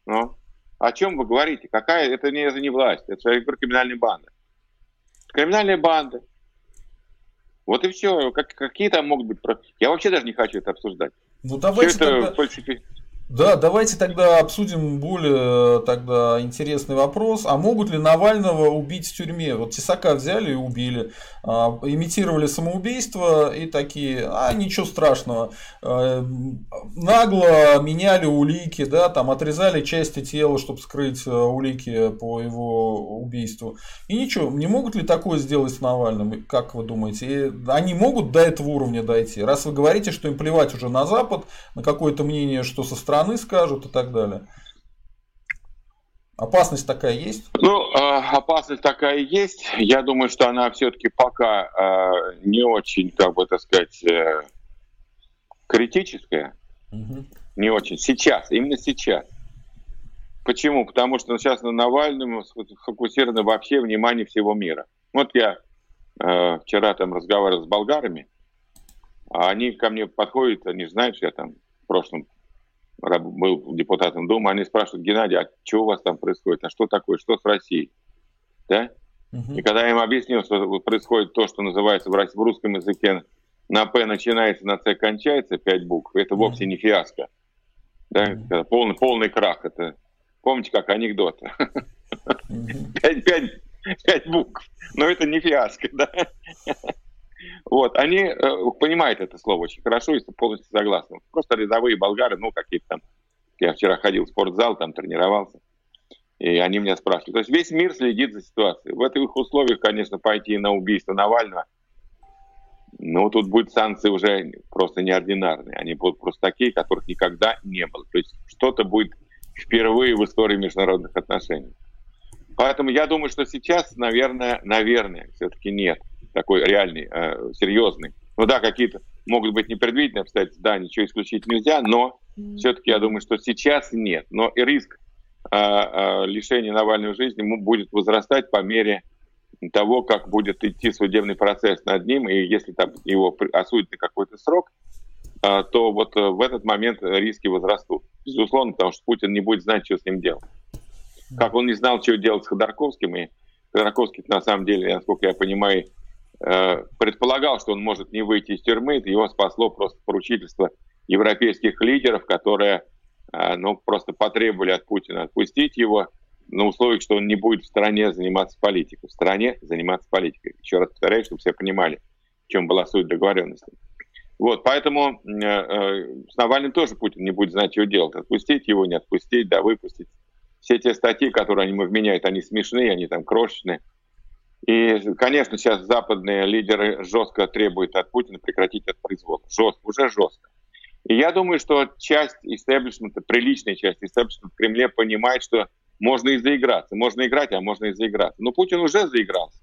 Ну, о чем вы говорите? Какая? Это не, это не власть, это я говорю, криминальная банда. Криминальная банда. Вот и все. Как, какие там могут быть... Я вообще даже не хочу это обсуждать. Ну давайте все это тогда... фальсифи... Да, давайте тогда обсудим более тогда интересный вопрос. А могут ли Навального убить в тюрьме? Вот Тесака взяли и убили, а, имитировали самоубийство и такие, а ничего страшного. А, нагло меняли улики, да, там отрезали части тела, чтобы скрыть э, улики по его убийству. И ничего, не могут ли такое сделать с Навальным, как вы думаете? И они могут до этого уровня дойти? Раз вы говорите, что им плевать уже на Запад, на какое-то мнение, что со стороны страны скажут и так далее. Опасность такая есть? Ну, а, опасность такая есть. Я думаю, что она все-таки пока а, не очень, как бы так сказать, э, критическая. Угу. Не очень. Сейчас, именно сейчас. Почему? Потому что сейчас на Навальном сфокусировано вообще внимание всего мира. Вот я э, вчера там разговаривал с болгарами, а они ко мне подходят, они знают, что я там в прошлом был депутатом Думы, они спрашивают, Геннадий, а что у вас там происходит, а что такое, что с Россией? Да? Угу. И когда я им объяснил, что происходит то, что называется в, в русском языке на П начинается, на С кончается, пять букв, это угу. вовсе не фиаско. Да? Угу. Полный, полный крах. Это, помните, как анекдот? Пять, пять, пять букв. Но это не фиаско, да? Вот, они э, понимают это слово очень хорошо и полностью согласны. Просто рядовые болгары, ну, какие-то там... Я вчера ходил в спортзал, там тренировался, и они меня спрашивают. То есть весь мир следит за ситуацией. В этих условиях, конечно, пойти на убийство Навального, ну, тут будут санкции уже просто неординарные. Они будут просто такие, которых никогда не было. То есть что-то будет впервые в истории международных отношений. Поэтому я думаю, что сейчас, наверное, наверное, все-таки нет такой реальный, э, серьезный. Ну да, какие-то могут быть непредвиденные обстоятельства, да, ничего исключить нельзя, но mm-hmm. все-таки я думаю, что сейчас нет. Но и риск э, э, лишения Навального жизни будет возрастать по мере того, как будет идти судебный процесс над ним, и если там его осудят на какой-то срок, э, то вот э, в этот момент риски возрастут. Безусловно, потому что Путин не будет знать, что с ним делать. Как он не знал, что делать с Ходорковским, и Ходорковский, на самом деле, насколько я понимаю, предполагал, что он может не выйти из тюрьмы, его спасло просто поручительство европейских лидеров, которые э, ну, просто потребовали от Путина отпустить его на условиях, что он не будет в стране заниматься политикой. В стране заниматься политикой. Еще раз повторяю, чтобы все понимали, в чем была суть договоренности. Вот, поэтому э, э, с Навальным тоже Путин не будет знать, что делать. Отпустить его, не отпустить, да, выпустить. Все те статьи, которые они ему вменяют, они смешные, они там крошечные. И, конечно, сейчас западные лидеры жестко требуют от Путина прекратить этот произвол. Жестко, уже жестко. И я думаю, что часть истеблишмента, приличная часть истеблишмента в Кремле понимает, что можно и заиграться. Можно играть, а можно и заиграться. Но Путин уже заигрался.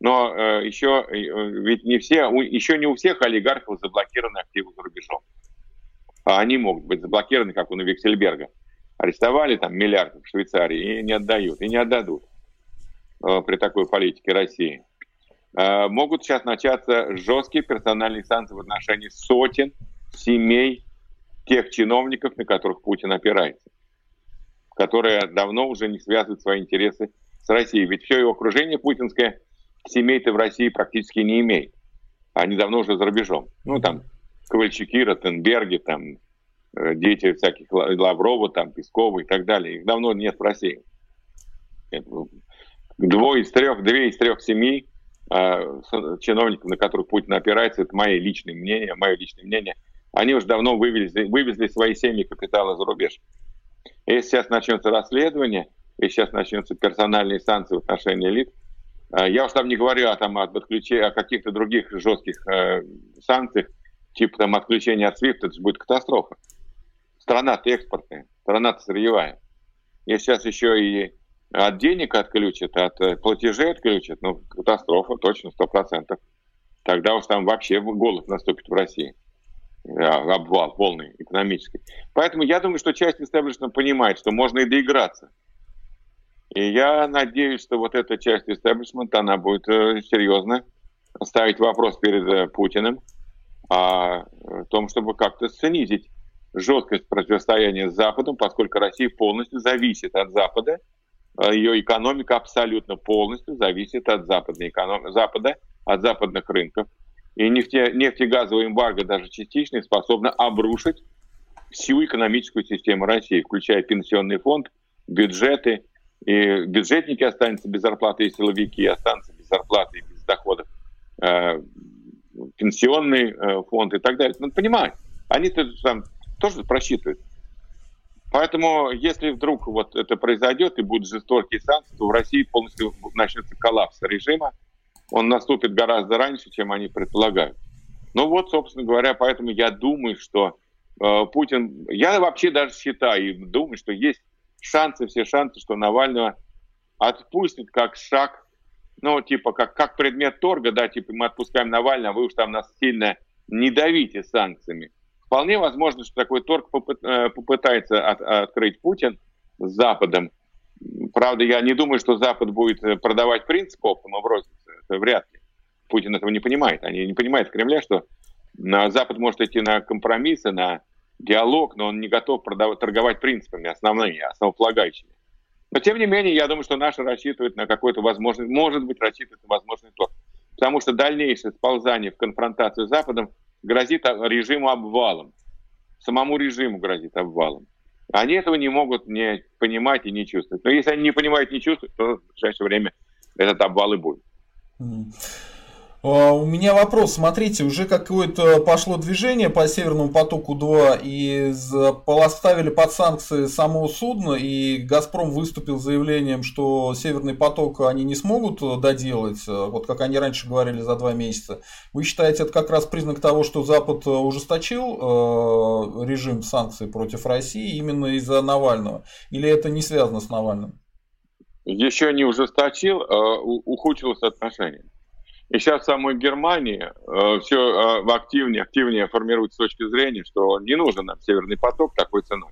Но э, еще, э, ведь не все, у, еще не у всех олигархов заблокированы активы за рубежом. А они могут быть заблокированы, как у Виксельберга. Арестовали там миллиарды в Швейцарии и не отдают, и не отдадут. Э, при такой политике России. Э, могут сейчас начаться жесткие персональные санкции в отношении сотен семей тех чиновников, на которых Путин опирается, которые давно уже не связывают свои интересы с Россией. Ведь все его окружение путинское семей-то в России практически не имеет. Они давно уже за рубежом. Ну, там, Ковальчуки, Ротенберги, там, э, дети всяких Лаврова, там, Пескова и так далее. Их давно нет в России двое из трех, две из трех семей э, чиновников, на которых Путин опирается, это мое личное мнение, мое личное мнение, они уже давно вывезли, вывезли свои семьи капитала за рубеж. Если сейчас начнется расследование, если сейчас начнутся персональные санкции в отношении элит, э, я уж там не говорю о, там, об отключении, о каких-то других жестких э, санкциях, типа там отключения от SWIFT, это же будет катастрофа. Страна-то экспортная, страна-то сырьевая. Если сейчас еще и от денег отключат, от э, платежей отключат, ну, катастрофа точно, сто процентов. Тогда уж там вообще голод наступит в России. обвал полный экономический. Поэтому я думаю, что часть истеблишмента понимает, что можно и доиграться. И я надеюсь, что вот эта часть истеблишмента, она будет э, серьезно ставить вопрос перед э, Путиным о том, чтобы как-то снизить жесткость противостояния с Западом, поскольку Россия полностью зависит от Запада, ее экономика абсолютно полностью зависит от западной эконом... Запада, от западных рынков. И нефте... нефтегазовая эмбарго даже частично способна обрушить всю экономическую систему России, включая пенсионный фонд, бюджеты, и бюджетники останутся без зарплаты, и силовики останутся без зарплаты и без доходов, э, пенсионный э, фонд и так далее. Надо понимать, они там тоже просчитывают. Поэтому, если вдруг вот это произойдет и будут жестокие санкции, то в России полностью начнется коллапс режима. Он наступит гораздо раньше, чем они предполагают. Ну вот, собственно говоря, поэтому я думаю, что э, Путин... Я вообще даже считаю и думаю, что есть шансы, все шансы, что Навального отпустят как шаг, ну, типа, как, как предмет торга, да, типа, мы отпускаем Навального, а вы уж там нас сильно не давите санкциями. Вполне возможно, что такой торг э, попытается от, открыть Путин с Западом. Правда, я не думаю, что Запад будет э, продавать принцип оптом броситься. Это вряд ли. Путин этого не понимает. Они не понимают в Кремле, что Запад может идти на компромиссы, на диалог, но он не готов продавать, торговать принципами основными, основополагающими. Но тем не менее, я думаю, что наши рассчитывают на какой-то возможный, может быть, рассчитывают на возможный торг. Потому что дальнейшее сползание в конфронтацию с Западом грозит режиму обвалом. Самому режиму грозит обвалом. Они этого не могут не понимать и не чувствовать. Но если они не понимают не чувствуют, то в ближайшее время этот обвал и будет. А, у меня вопрос. Смотрите, уже какое-то пошло движение по Северному потоку-2 и поставили под санкции само судно, и «Газпром» выступил с заявлением, что Северный поток они не смогут доделать, вот как они раньше говорили, за два месяца. Вы считаете, это как раз признак того, что Запад ужесточил э, режим санкций против России именно из-за Навального? Или это не связано с Навальным? Еще не ужесточил, а ухудшилось отношение. И сейчас в самой Германии э, все э, активнее, активнее формируется с точки зрения, что не нужен нам Северный поток такой ценой.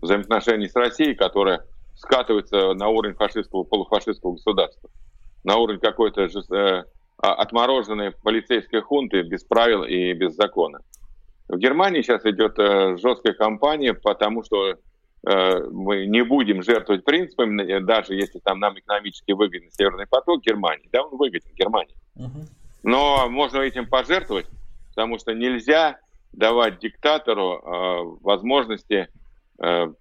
Взаимоотношений с Россией, которая скатывается на уровень фашистского, полуфашистского государства, на уровень какой-то э, а, отмороженной полицейской хунты без правил и без закона. В Германии сейчас идет э, жесткая кампания, потому что мы не будем жертвовать принципами, э, даже если там нам экономически выгоден Северный поток Германии, да, он выгоден Германии. Но можно этим пожертвовать, потому что нельзя давать диктатору э, возможности э,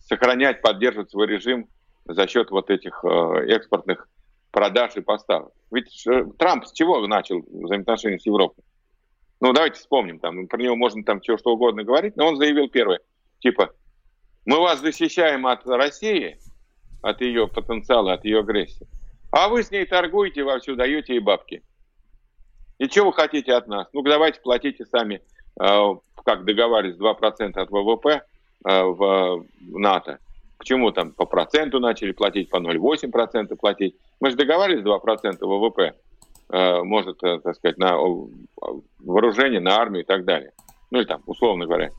сохранять, поддерживать свой режим за счет вот этих э, экспортных продаж и поставок. Ведь э, Трамп с чего начал взаимоотношения с Европой? Ну, давайте вспомним, там, про него можно там чего что угодно говорить, но он заявил первое, типа, мы вас защищаем от России, от ее потенциала, от ее агрессии. А вы с ней торгуете, вовсю даете ей бабки. И что вы хотите от нас? Ну, давайте платите сами, э, как договаривались, 2% от ВВП э, в НАТО. Почему там по проценту начали платить, по 0,8% платить? Мы же договаривались 2% ВВП, э, может, так сказать, на вооружение, на армию и так далее. Ну, или там, условно говоря.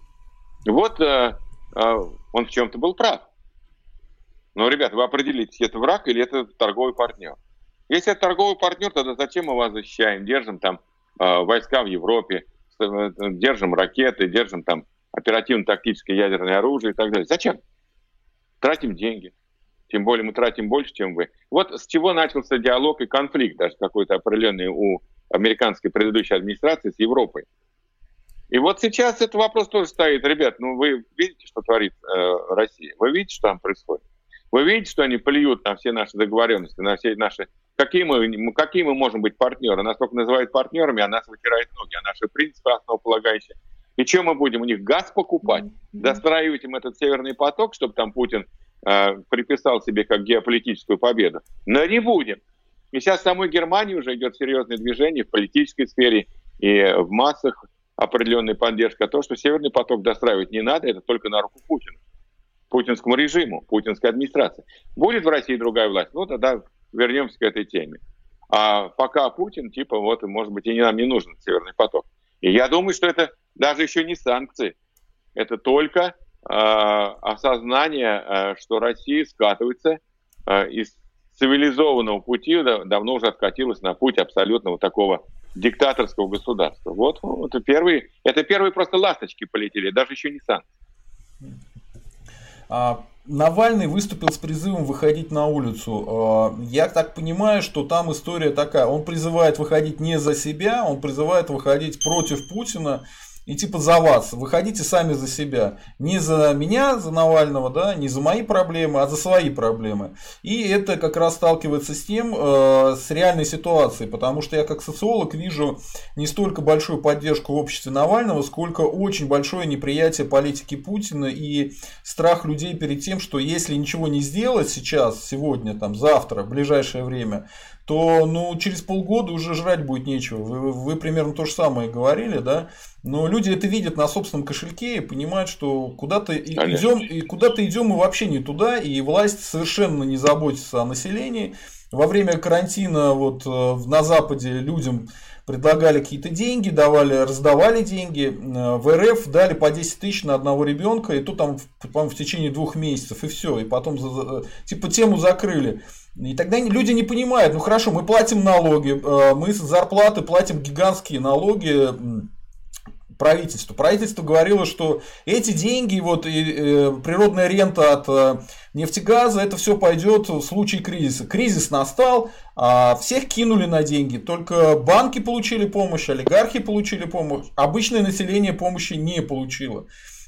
Вот он в чем-то был прав. Но, ребята, вы определитесь, это враг или это торговый партнер. Если это торговый партнер, тогда зачем мы вас защищаем? Держим там э, войска в Европе, э, держим ракеты, держим там оперативно-тактическое ядерное оружие и так далее. Зачем? Тратим деньги. Тем более мы тратим больше, чем вы. Вот с чего начался диалог и конфликт, даже какой-то определенный у американской предыдущей администрации с Европой. И вот сейчас этот вопрос тоже стоит. Ребят, ну вы видите, что творит э, Россия? Вы видите, что там происходит? Вы видите, что они плюют на все наши договоренности, на все наши... Какие мы, какие мы можем быть партнеры? Нас только называют партнерами, а нас вытирают ноги, а наши принципы основополагающие. И чем мы будем? У них газ покупать? Достраивать им этот северный поток, чтобы там Путин э, приписал себе как геополитическую победу? Но не будем. И сейчас в самой Германии уже идет серьезное движение в политической сфере и в массах определенная поддержка. А то, что Северный поток достраивать не надо, это только на руку Путину, путинскому режиму, путинской администрации. Будет в России другая власть, ну тогда вернемся к этой теме. А пока Путин, типа, вот, может быть, и нам не нужен Северный поток. И я думаю, что это даже еще не санкции. Это только э, осознание, э, что Россия скатывается э, из цивилизованного пути, да, давно уже откатилась на путь абсолютного такого диктаторского государства. Вот это первые, это первые просто ласточки полетели, даже еще не санкции. А, Навальный выступил с призывом выходить на улицу. А, я так понимаю, что там история такая. Он призывает выходить не за себя, он призывает выходить против Путина и типа за вас. Выходите сами за себя. Не за меня, за Навального, да, не за мои проблемы, а за свои проблемы. И это как раз сталкивается с тем, э, с реальной ситуацией. Потому что я как социолог вижу не столько большую поддержку в обществе Навального, сколько очень большое неприятие политики Путина и страх людей перед тем, что если ничего не сделать сейчас, сегодня, там, завтра, в ближайшее время, то ну, через полгода уже жрать будет нечего. Вы, вы примерно то же самое говорили, да? Но люди это видят на собственном кошельке и понимают, что куда-то идем, и куда-то идем мы вообще не туда, и власть совершенно не заботится о населении. Во время карантина вот э, на Западе людям предлагали какие-то деньги, давали, раздавали деньги. Э, в РФ дали по 10 тысяч на одного ребенка, и то там, по в течение двух месяцев, и все. И потом типа тему закрыли. И тогда люди не понимают, ну хорошо, мы платим налоги, э, мы с зарплаты платим гигантские налоги правительству. Правительство говорило, что эти деньги, вот и, э, природная рента от э, нефтегаза, это все пойдет в случае кризиса. Кризис настал, а всех кинули на деньги. Только банки получили помощь, олигархи получили помощь, обычное население помощи не получило.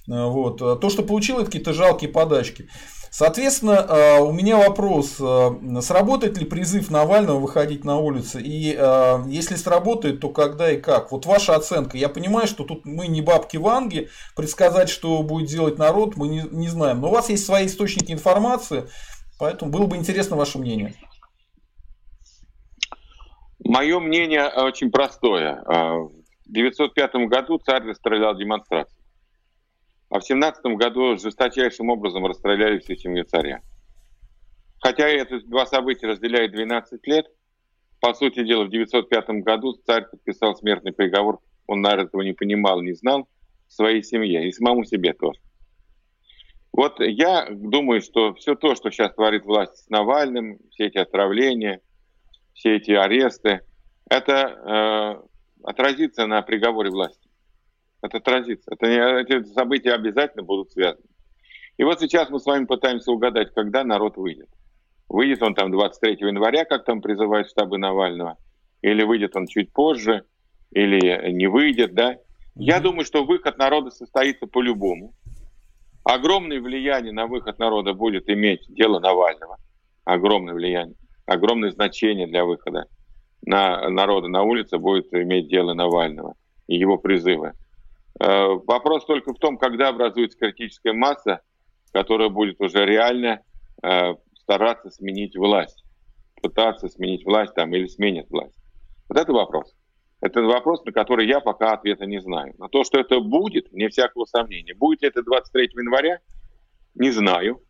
Э, вот. То, что получило, это какие-то жалкие подачки. Соответственно, э, у меня вопрос, э, сработает ли призыв Навального выходить на улицы? И э, если сработает, то когда и как? Вот ваша оценка. Я понимаю, что тут мы не бабки Ванги, предсказать, что будет делать народ, мы не, не знаем. Но у вас есть свои источники информации, поэтому было бы интересно ваше мнение. Мое мнение очень простое. В 1905 году царь расстрелял демонстрацию. А в 17 году жесточайшим образом расстреляли всю семью царя. Хотя это два события разделяют 12 лет, по сути дела, в 905 году царь подписал смертный приговор, он, наверное, этого не понимал, не знал, своей семье и самому себе тоже. Вот я думаю, что все то, что сейчас творит власть с Навальным, все эти отравления, все эти аресты, это э, отразится на приговоре власти это отразится. Это, эти события обязательно будут связаны. И вот сейчас мы с вами пытаемся угадать, когда народ выйдет. Выйдет он там 23 января, как там призывают штабы Навального, или выйдет он чуть позже, или не выйдет, да. Я думаю, что выход народа состоится по-любому. Огромное влияние на выход народа будет иметь дело Навального. Огромное влияние, огромное значение для выхода на народа на улице будет иметь дело Навального и его призывы. Э, вопрос только в том, когда образуется критическая масса, которая будет уже реально э, стараться сменить власть, пытаться сменить власть там или сменит власть. Вот это вопрос. Это вопрос, на который я пока ответа не знаю. На то, что это будет, не всякого сомнения. Будет ли это 23 января, не знаю.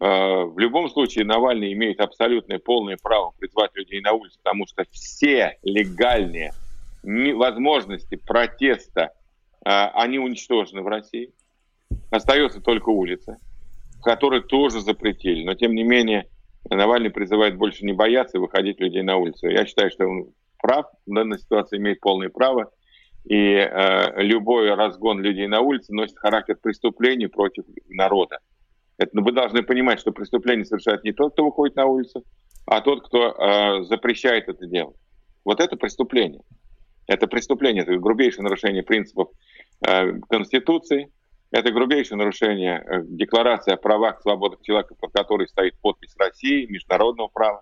Э, в любом случае, Навальный имеет абсолютное полное право призвать людей на улицу, потому что все легальные возможности протеста они уничтожены в России. Остается только улица, которую тоже запретили. Но, тем не менее, Навальный призывает больше не бояться и выходить людей на улицу. Я считаю, что он прав, в данной ситуации имеет полное право. И э, любой разгон людей на улице носит характер преступления против народа. Это, ну, вы должны понимать, что преступление совершает не тот, кто выходит на улицу, а тот, кто э, запрещает это делать. Вот это преступление. Это преступление, это грубейшее нарушение принципов Конституции, это грубейшее нарушение э, Декларации о правах и свободах человека, под которой стоит подпись России, международного права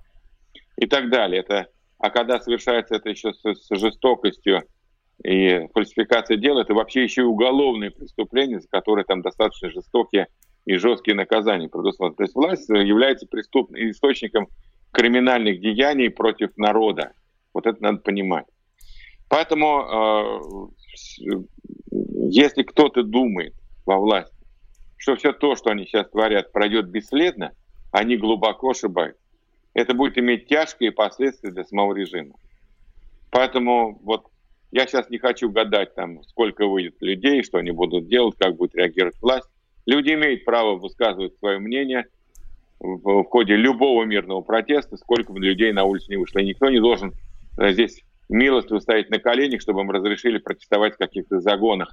и так далее. Это, а когда совершается это еще с, с жестокостью и фальсификацией дела, это вообще еще и уголовные преступления, за которые там достаточно жестокие и жесткие наказания предусмотрены. То есть власть является преступным источником криминальных деяний против народа. Вот это надо понимать. Поэтому, э, если кто-то думает во власти, что все то, что они сейчас творят, пройдет бесследно, они глубоко ошибаются. Это будет иметь тяжкие последствия для самого режима. Поэтому вот Я сейчас не хочу гадать, там, сколько выйдет людей, что они будут делать, как будет реагировать власть. Люди имеют право высказывать свое мнение в, в ходе любого мирного протеста, сколько бы людей на улице не вышло. И никто не должен э, здесь милостью стоять на коленях, чтобы им разрешили протестовать в каких-то загонах,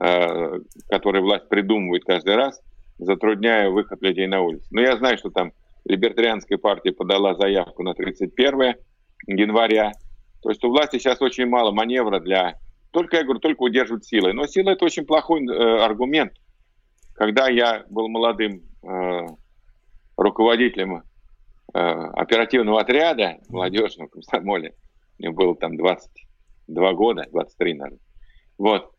э, которые власть придумывает каждый раз, затрудняя выход людей на улицу. Но я знаю, что там либертарианская партия подала заявку на 31 января. То есть у власти сейчас очень мало маневра для... Только, я говорю, только удерживать силы. Но сила – это очень плохой э, аргумент. Когда я был молодым э, руководителем э, оперативного отряда молодежного комсомоле, мне было там 22 года, 23, наверное, вот,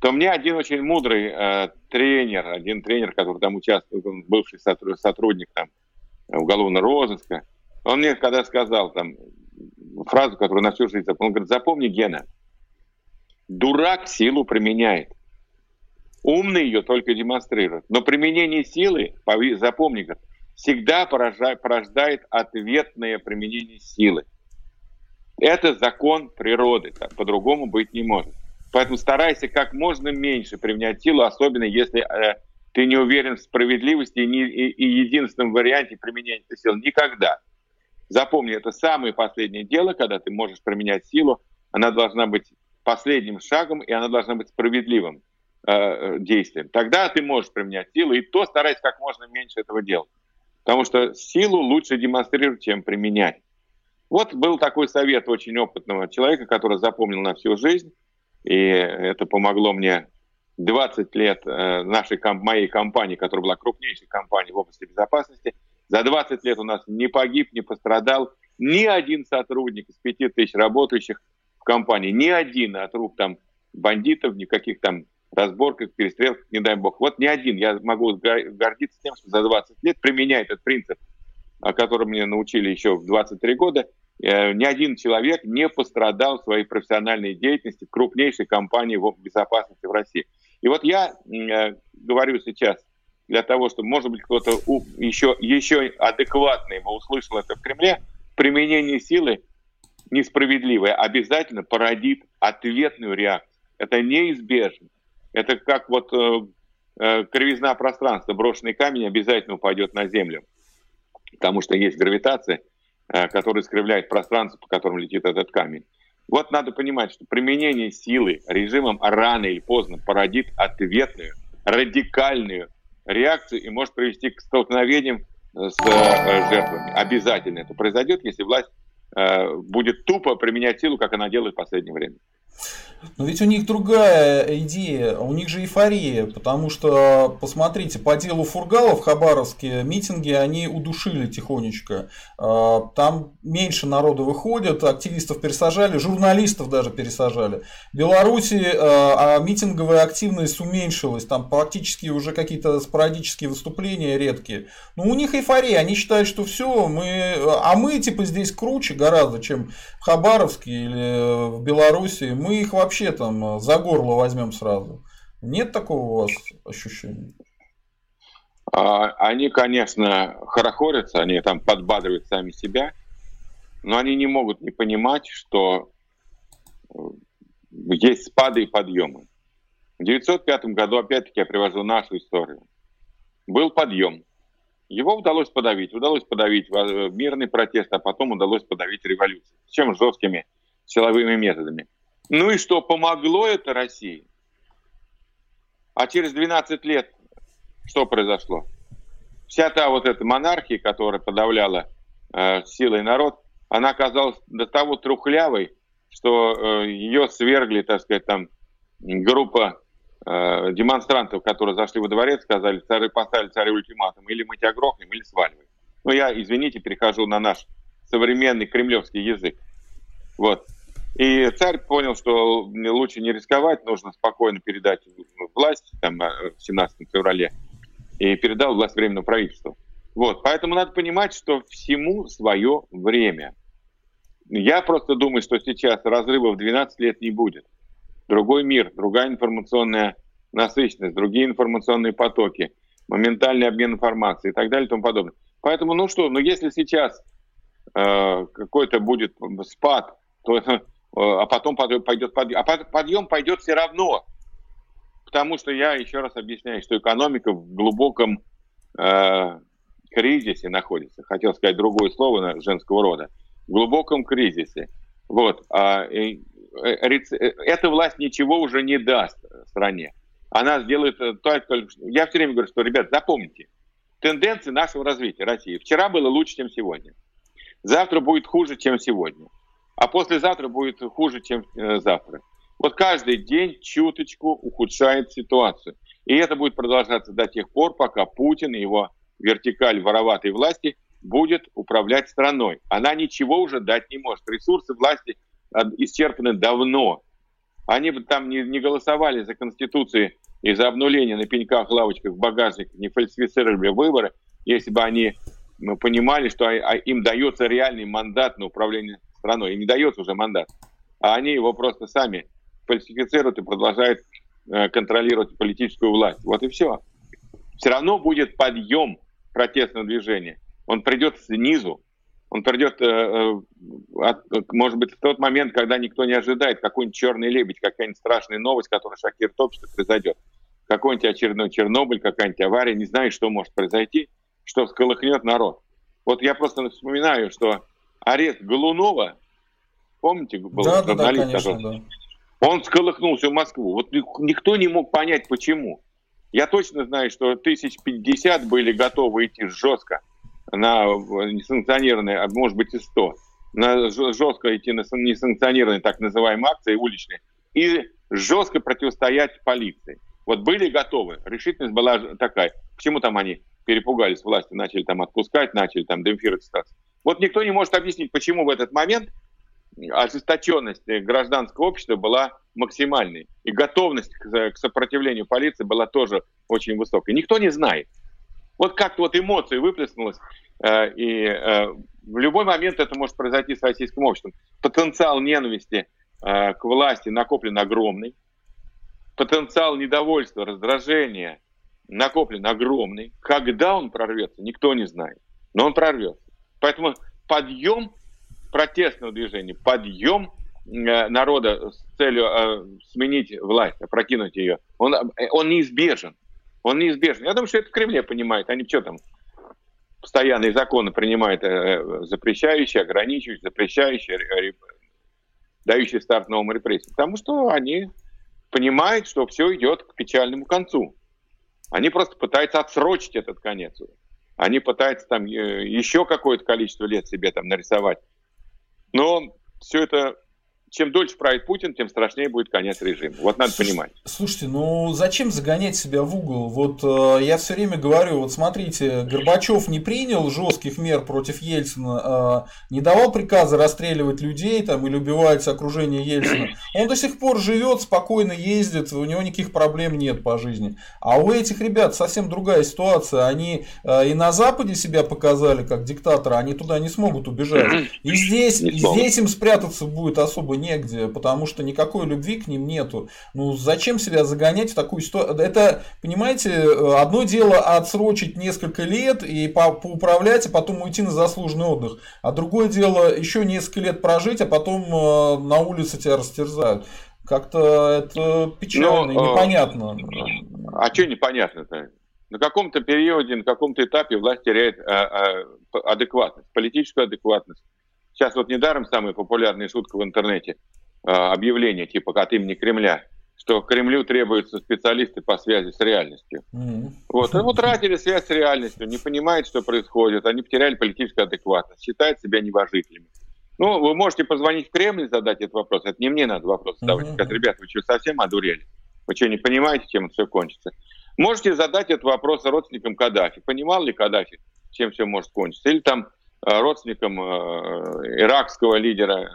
то мне один очень мудрый э, тренер, один тренер, который там участвовал, бывший сотрудник там уголовного розыска, он мне когда сказал там фразу, которую на всю жизнь запомнил, он говорит, запомни, Гена, дурак силу применяет, умный ее только демонстрирует, но применение силы, запомни, всегда порождает ответное применение силы. Это закон природы, по-другому быть не может. Поэтому старайся как можно меньше применять силу, особенно если э, ты не уверен в справедливости и, не, и, и единственном варианте применения этой силы. Никогда. Запомни, это самое последнее дело, когда ты можешь применять силу. Она должна быть последним шагом, и она должна быть справедливым э, действием. Тогда ты можешь применять силу, и то старайся как можно меньше этого делать. Потому что силу лучше демонстрировать, чем применять. Вот был такой совет очень опытного человека, который запомнил на всю жизнь, и это помогло мне 20 лет э, нашей, моей компании, которая была крупнейшей компанией в области безопасности. За 20 лет у нас не погиб, не пострадал ни один сотрудник из 5 тысяч работающих в компании, ни один от рук там бандитов, никаких там разборках, перестрелках, не дай бог. Вот ни один. Я могу гордиться тем, что за 20 лет применяя этот принцип о котором мне научили еще в 23 года, э, ни один человек не пострадал в своей профессиональной деятельности в крупнейшей компании в безопасности в России. И вот я э, говорю сейчас для того, чтобы, может быть, кто-то еще, еще адекватный услышал это в Кремле, применение силы несправедливое обязательно породит ответную реакцию. Это неизбежно. Это как вот э, э, кривизна пространства, брошенный камень обязательно упадет на землю потому что есть гравитация, э, которая искривляет пространство, по которому летит этот камень. Вот надо понимать, что применение силы режимом рано или поздно породит ответную, радикальную реакцию и может привести к столкновениям с э, жертвами. Обязательно это произойдет, если власть э, будет тупо применять силу, как она делает в последнее время. Но ведь у них другая идея, у них же эйфория, потому что, посмотрите, по делу Фургала в Хабаровске митинги они удушили тихонечко. А, там меньше народу выходит, активистов пересажали, журналистов даже пересажали. В Беларуси а, а митинговая активность уменьшилась, там практически уже какие-то спорадические выступления редкие. Но у них эйфория, они считают, что все, мы, а мы типа здесь круче гораздо, чем в Хабаровске или в Беларуси. Мы их вообще там э, за горло возьмем сразу. Нет такого у вас ощущения? А, они, конечно, хорохорятся, они там подбадривают сами себя, но они не могут не понимать, что э, есть спады и подъемы. В 1905 году, опять-таки, я привожу нашу историю. Был подъем. Его удалось подавить. Удалось подавить э, мирный протест, а потом удалось подавить революцию. Чем жесткими силовыми методами. Ну и что, помогло это России? А через 12 лет что произошло? Вся та вот эта монархия, которая подавляла э, силой народ, она оказалась до того трухлявой, что э, ее свергли, так сказать, там группа э, демонстрантов, которые зашли во дворец, сказали, цары поставили царю ультиматум, или мы тебя грохнем, или сваливаем. Ну, я, извините, перехожу на наш современный кремлевский язык. Вот. И царь понял, что лучше не рисковать, нужно спокойно передать власть там, э, в 17 феврале. И передал власть Временному правительству. Вот, поэтому надо понимать, что всему свое время. Я просто думаю, что сейчас разрыва в 12 лет не будет. Другой мир, другая информационная насыщенность, другие информационные потоки, моментальный обмен информацией и так далее и тому подобное. Поэтому, ну что, ну если сейчас э, какой-то будет спад, то а потом пойдет подъем. А подъем пойдет все равно. Потому что я еще раз объясняю, что экономика в глубоком э, кризисе находится. Хотел сказать другое слово женского рода. В глубоком кризисе. Вот. А, и, э, э, эта власть ничего уже не даст стране. Она сделает только... Я все время говорю, что, ребят, запомните, тенденции нашего развития России. Вчера было лучше, чем сегодня. Завтра будет хуже, чем сегодня. А послезавтра будет хуже, чем э, завтра. Вот каждый день чуточку ухудшает ситуацию. И это будет продолжаться до тех пор, пока Путин и его вертикаль вороватой власти будет управлять страной. Она ничего уже дать не может. Ресурсы власти э, исчерпаны давно. Они бы там не, не голосовали за Конституцию и за обнуление на пеньках, лавочках, багажниках, не фальсифицировали выборы, если бы они ну, понимали, что а, им дается реальный мандат на управление страной. Им не дается уже мандат. А они его просто сами фальсифицируют и продолжают э, контролировать политическую власть. Вот и все. Все равно будет подъем протестного движения. Он придет снизу, он придет, э, э, может быть, в тот момент, когда никто не ожидает, какой-нибудь черный лебедь, какая-нибудь страшная новость, которая шокирует общество, произойдет. Какой-нибудь очередной Чернобыль, какая-нибудь авария, не знаю, что может произойти, что всколыхнет народ. Вот я просто вспоминаю, что арест Голунова, помните, был да, журналист, да, да, конечно, да. он всколыхнул всю Москву. Вот никто не мог понять, почему. Я точно знаю, что тысяч пятьдесят были готовы идти жестко на несанкционированные, а может быть и 100, на жестко идти на несанкционированные так называемые акции уличные и жестко противостоять полиции. Вот были готовы, решительность была такая. Почему там они перепугались власти, начали там отпускать, начали там демпфировать ситуацию. Вот никто не может объяснить, почему в этот момент ожесточенность гражданского общества была максимальной. И готовность к сопротивлению полиции была тоже очень высокой. Никто не знает. Вот как-то вот эмоции выплеснулась, э, и э, в любой момент это может произойти с российским обществом. Потенциал ненависти э, к власти накоплен огромный, потенциал недовольства, раздражения накоплен огромный. Когда он прорвется, никто не знает, но он прорвется. Поэтому подъем протестного движения, подъем народа с целью сменить власть, опрокинуть ее, он, он неизбежен. Он неизбежен. Я думаю, что это в Кремле понимают. Они что там, постоянные законы принимают э, запрещающие, ограничивающие, запрещающие, дающие старт новым репрессиям. Потому что они понимают, что все идет к печальному концу. Они просто пытаются отсрочить этот конец. Они пытаются там э, еще какое-то количество лет себе там нарисовать. Но все это чем дольше правит Путин, тем страшнее будет конец режима. Вот надо понимать. Слушайте, ну зачем загонять себя в угол? Вот э, я все время говорю, вот смотрите, Горбачев не принял жестких мер против Ельцина, э, не давал приказа расстреливать людей там или убивать окружение Ельцина. Он до сих пор живет, спокойно ездит, у него никаких проблем нет по жизни. А у этих ребят совсем другая ситуация. Они э, и на Западе себя показали как диктаторы, они туда не смогут убежать. И здесь, и здесь им спрятаться будет особо негде, потому что никакой любви к ним нету. Ну, зачем себя загонять в такую ситуацию? Это, понимаете, одно дело отсрочить несколько лет и по поуправлять, а потом уйти на заслуженный отдых. А другое дело еще несколько лет прожить, а потом э, на улице тебя растерзают. Как-то это печально, Но, ну, непонятно. А что непонятно-то? На каком-то периоде, на каком-то этапе власть теряет адекватность, политическую адекватность. Сейчас вот недаром самая популярная шутка в интернете, а, объявление типа от имени Кремля, что Кремлю требуются специалисты по связи с реальностью. Mm-hmm. Вот, они утратили связь с реальностью, не понимают, что происходит, они потеряли политическую адекватность, считают себя небожителями. Ну, вы можете позвонить в Кремль и задать этот вопрос. Это не мне надо вопрос задавать. Mm-hmm. Сказать, ребята, вы что, совсем одурели? Вы что, не понимаете, чем это все кончится? Можете задать этот вопрос родственникам Каддафи. Понимал ли Каддафи, чем все может кончиться? Или там родственником э, иракского лидера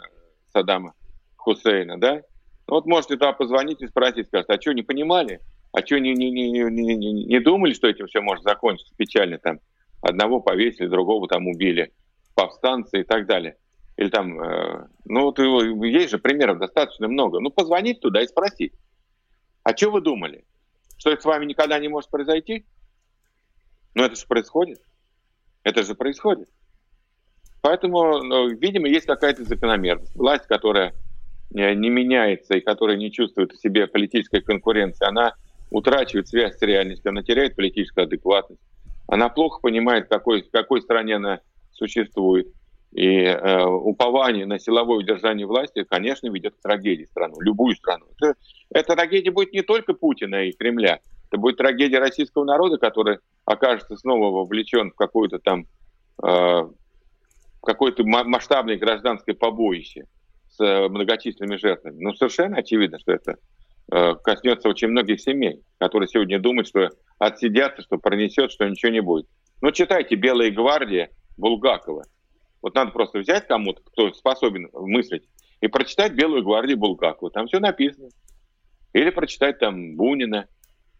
Саддама Хусейна, да? Вот можете туда позвонить и спросить, сказать, а что, не понимали? А что, не, не, не, не, не, не думали, что этим все может закончиться печально? Там одного повесили, другого там убили, повстанцы и так далее. Или там, э, ну вот есть же примеров достаточно много. Ну позвонить туда и спросить, а что вы думали? Что это с вами никогда не может произойти? Ну это же происходит. Это же происходит. Поэтому, ну, видимо, есть какая-то закономерность. Власть, которая э, не меняется и которая не чувствует в себе политической конкуренции, она утрачивает связь с реальностью, она теряет политическую адекватность. Она плохо понимает, в какой, в какой стране она существует. И э, упование на силовое удержание власти, конечно, ведет к трагедии страну, любую страну. Это, эта трагедия будет не только Путина и Кремля, это будет трагедия российского народа, который окажется снова вовлечен в какую-то там э, какое-то масштабное гражданское побоище с э, многочисленными жертвами. Ну, совершенно очевидно, что это э, коснется очень многих семей, которые сегодня думают, что отсидятся, что пронесет, что ничего не будет. Ну, читайте «Белая гвардия» Булгакова. Вот надо просто взять кому-то, кто способен мыслить, и прочитать «Белую гвардию» Булгакова. Там все написано. Или прочитать там Бунина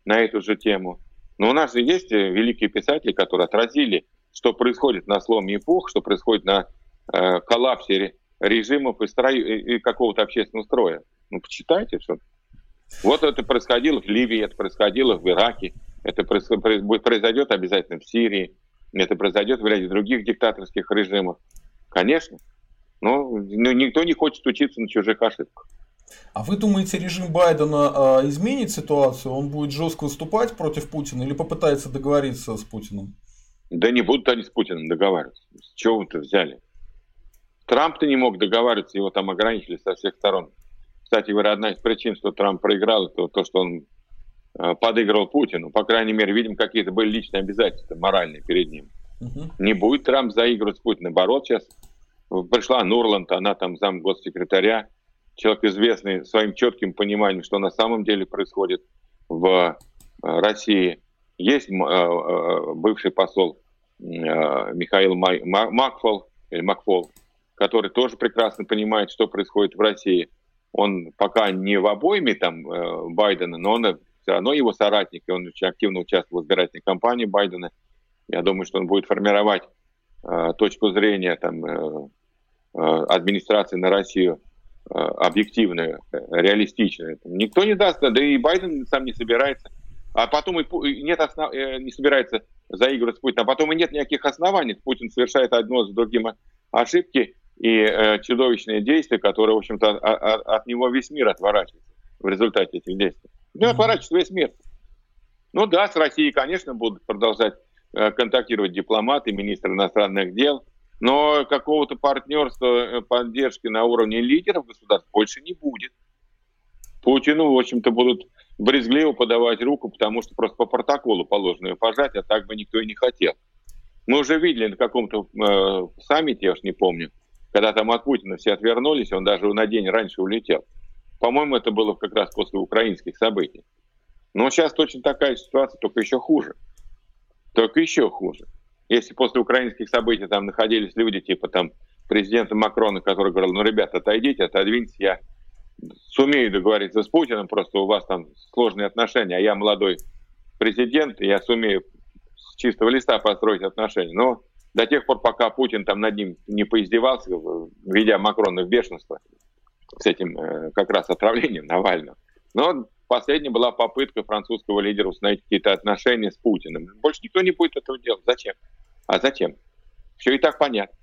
на эту же тему. Но у нас же есть э, великие писатели, которые отразили что происходит на сломе эпох, что происходит на э, коллапсе режимов и, строй, и, какого-то общественного строя. Ну, почитайте, что Вот это происходило в Ливии, это происходило в Ираке, это произойдет обязательно в Сирии, это произойдет в ряде других диктаторских режимов. Конечно. Но ну, никто не хочет учиться на чужих ошибках. А вы думаете, режим Байдена э, изменит ситуацию? Он будет жестко выступать против Путина или попытается договориться с Путиным? Да не будут они с Путиным договариваться. С чего вы-то взяли? Трамп-то не мог договариваться, его там ограничили со всех сторон. Кстати говоря, одна из причин, что Трамп проиграл, это то, что он э, подыгрывал Путину. По крайней мере, видим, какие-то были личные обязательства моральные перед ним. Угу. Не будет Трамп заигрывать с Путиным. Наоборот, сейчас пришла Нурланд, она там зам госсекретаря, человек известный своим четким пониманием, что на самом деле происходит в э, России. Есть э, э, бывший посол э, Михаил Макфол, или Макфол, который тоже прекрасно понимает, что происходит в России. Он пока не в обойме там Байдена, но он все равно его соратник, и он очень активно участвовал в избирательной кампании Байдена. Я думаю, что он будет формировать э, точку зрения там, э, администрации на Россию объективную, реалистичную. Никто не даст, да и Байден сам не собирается а потом и нет основ... Э, не собирается заигрывать с Путиным, а потом и нет никаких оснований. Путин совершает одно за другим ошибки и э, чудовищные действия, которые, в общем-то, от, от него весь мир отворачивается в результате этих действий. Ну, отворачивается весь мир. Ну да, с Россией, конечно, будут продолжать э, контактировать дипломаты, министры иностранных дел, но какого-то партнерства, э, поддержки на уровне лидеров государств больше не будет. Путину, в общем-то, будут брезгливо подавать руку, потому что просто по протоколу положено ее пожать, а так бы никто и не хотел. Мы уже видели на каком-то э, саммите, я уж не помню, когда там от Путина все отвернулись, он даже на день раньше улетел. По-моему, это было как раз после украинских событий. Но сейчас точно такая ситуация, только еще хуже. Только еще хуже. Если после украинских событий там находились люди, типа там президента Макрона, который говорил, ну, ребята, отойдите, отодвиньтесь, я сумею договориться с Путиным, просто у вас там сложные отношения, а я молодой президент, я сумею с чистого листа построить отношения. Но до тех пор, пока Путин там над ним не поиздевался, введя Макрона в бешенство с этим э, как раз отравлением Навального. Но последняя была попытка французского лидера установить какие-то отношения с Путиным. Больше никто не будет этого делать. Зачем? А зачем? Все и так понятно.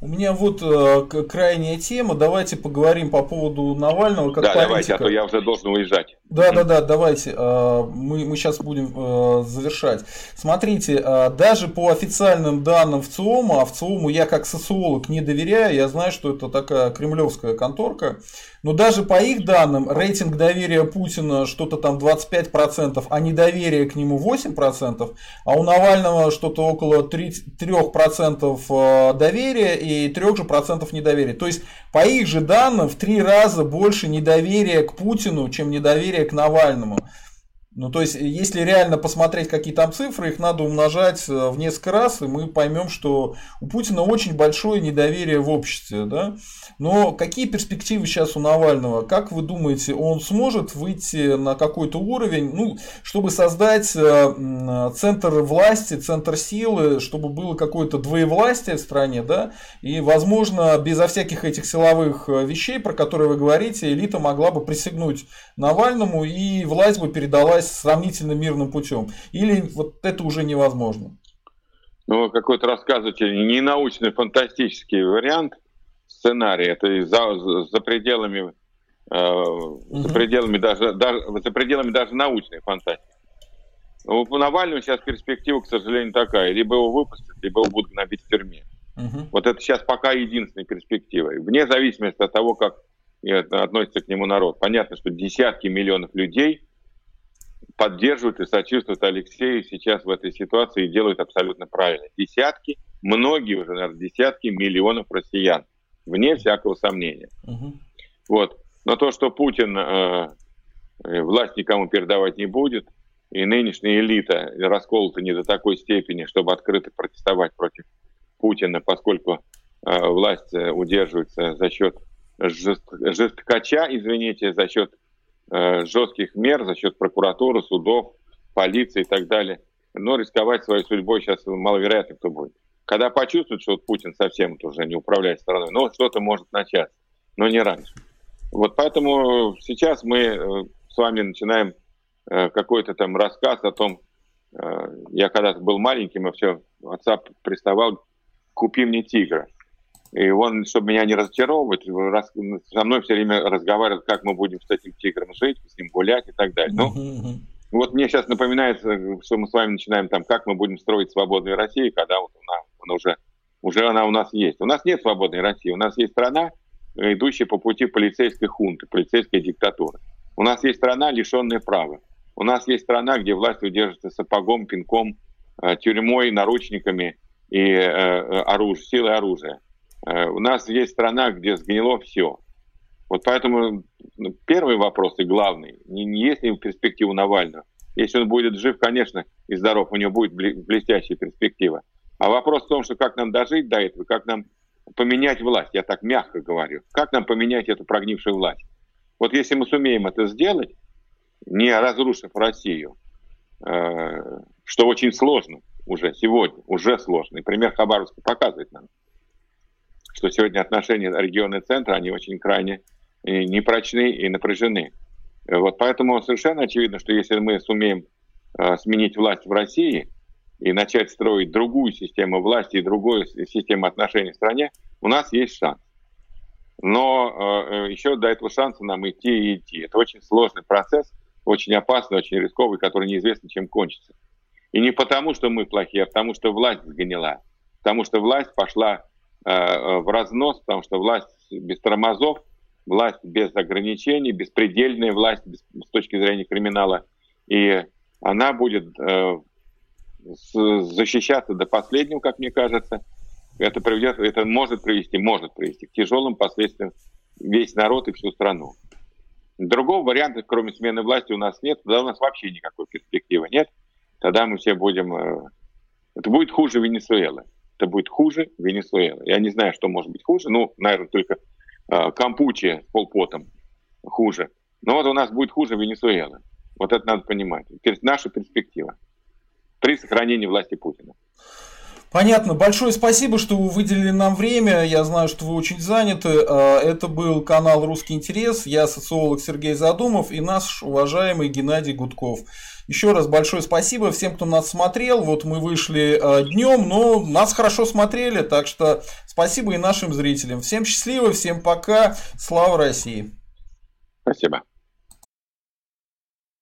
У меня вот э, крайняя тема. Давайте поговорим по поводу Навального как да, политика. давайте, а то я уже должен уезжать. Да, да, да, давайте. Э, мы, мы сейчас будем э, завершать. Смотрите, э, даже по официальным данным ВЦИОМа, а ВЦИОМу я как социолог не доверяю, я знаю, что это такая кремлевская конторка, но даже по их данным рейтинг доверия Путина что-то там 25%, а недоверие к нему 8%, а у Навального что-то около 3%, 3% доверия и 3% недоверия. То есть по их же данным в три раза больше недоверия к Путину, чем недоверие к Навальному. Ну, то есть, если реально посмотреть, какие там цифры, их надо умножать э, в несколько раз, и мы поймем, что у Путина очень большое недоверие в обществе. Да? Но какие перспективы сейчас у Навального? Как вы думаете, он сможет выйти на какой-то уровень, ну, чтобы создать э, центр власти, центр силы, чтобы было какое-то двоевластие в стране, да? И, возможно, безо всяких этих силовых э, вещей, про которые вы говорите, элита могла бы присягнуть Навальному, и власть бы передалась сравнительно мирным путем? Или вот это уже невозможно? Ну, какой-то рассказываете ненаучный, фантастический вариант с сценарий. Это за, за пределами угу. за пределами даже, даже за пределами даже научной фантастики. У Навального сейчас перспектива, к сожалению, такая: либо его выпустят, либо его будут гнобить в тюрьме. Угу. Вот это сейчас пока единственная перспектива. Вне зависимости от того, как относится к нему народ. Понятно, что десятки миллионов людей поддерживают и сочувствуют Алексею сейчас в этой ситуации и делают абсолютно правильно. Десятки, многие уже, наверное, десятки миллионов россиян, вне всякого сомнения. Угу. Вот. Но то, что Путин э, э, власть никому передавать не будет, и нынешняя элита расколота не до такой степени, чтобы открыто протестовать против Путина, поскольку э, власть э, удерживается за счет жест, жесткача, извините, за счет э, жестких мер, за счет прокуратуры, судов, полиции и так далее. Но рисковать своей судьбой сейчас маловероятно кто будет. Когда почувствует, что вот Путин совсем уже не управляет страной, ну, что-то может начаться, но не раньше. Вот поэтому сейчас мы э, с вами начинаем э, какой-то там рассказ о том, я когда-то был маленьким, и все, отца приставал, купи мне тигра. И он, чтобы меня не разочаровывать, раз, со мной все время разговаривает, как мы будем с этим тигром жить, с ним гулять и так далее. Ну, вот мне сейчас напоминается, что мы с вами начинаем там, как мы будем строить свободную Россию, когда вот она, она уже, уже она у нас есть. У нас нет свободной России, у нас есть страна, идущая по пути полицейской хунты, полицейской диктатуры. У нас есть страна, лишенная права. У нас есть страна, где власть удерживается сапогом, пинком, э, тюрьмой, наручниками и э, э, оружие, силой оружия. У нас есть страна, где сгнило все. Вот поэтому ну, первый вопрос и главный, не, не есть ли перспектива Навального. Если он будет жив, конечно, и здоров, у него будет блестящая перспектива. А вопрос в том, что как нам дожить до этого, как нам поменять власть, я так мягко говорю. Как нам поменять эту прогнившую власть? Вот если мы сумеем это сделать, не разрушив Россию, э, что очень сложно уже сегодня, уже сложно. И пример Хабаровска показывает нам, что сегодня отношения региона и центра, они очень крайне э, непрочны и напряжены. Вот поэтому совершенно очевидно, что если мы сумеем э, сменить власть в России, и начать строить другую систему власти и другую систему отношений в стране, у нас есть шанс. Но э, еще до этого шанса нам идти и идти. Это очень сложный процесс, очень опасный, очень рисковый, который неизвестно, чем кончится. И не потому, что мы плохие, а потому, что власть сгнила. Потому что власть пошла э, э в разнос, потому что власть без тормозов, власть без ограничений, беспредельная власть без, с точки зрения криминала. И она будет э, защищаться до последнего, как мне кажется, это приведет, это может привести, может привести к тяжелым последствиям весь народ и всю страну. Другого варианта, кроме смены власти, у нас нет. Тогда у нас вообще никакой перспективы нет. Тогда мы все будем... Э, это будет хуже Венесуэлы. Это будет хуже Венесуэлы. Я не знаю, что может быть хуже. Ну, наверное, только э, Кампучи с полпотом хуже. Но вот у нас будет хуже Венесуэлы. Вот это надо понимать. Наша перспектива при сохранении власти Путина. Понятно. Большое спасибо, что вы выделили нам время. Я знаю, что вы очень заняты. А, это был канал «Русский интерес». Я социолог Сергей Задумов и наш уважаемый Геннадий Гудков. Еще раз большое спасибо всем, кто нас смотрел. Вот мы вышли а, днем, но нас хорошо смотрели, так что спасибо и нашим зрителям. Всем счастливо, всем пока. Слава России. Спасибо.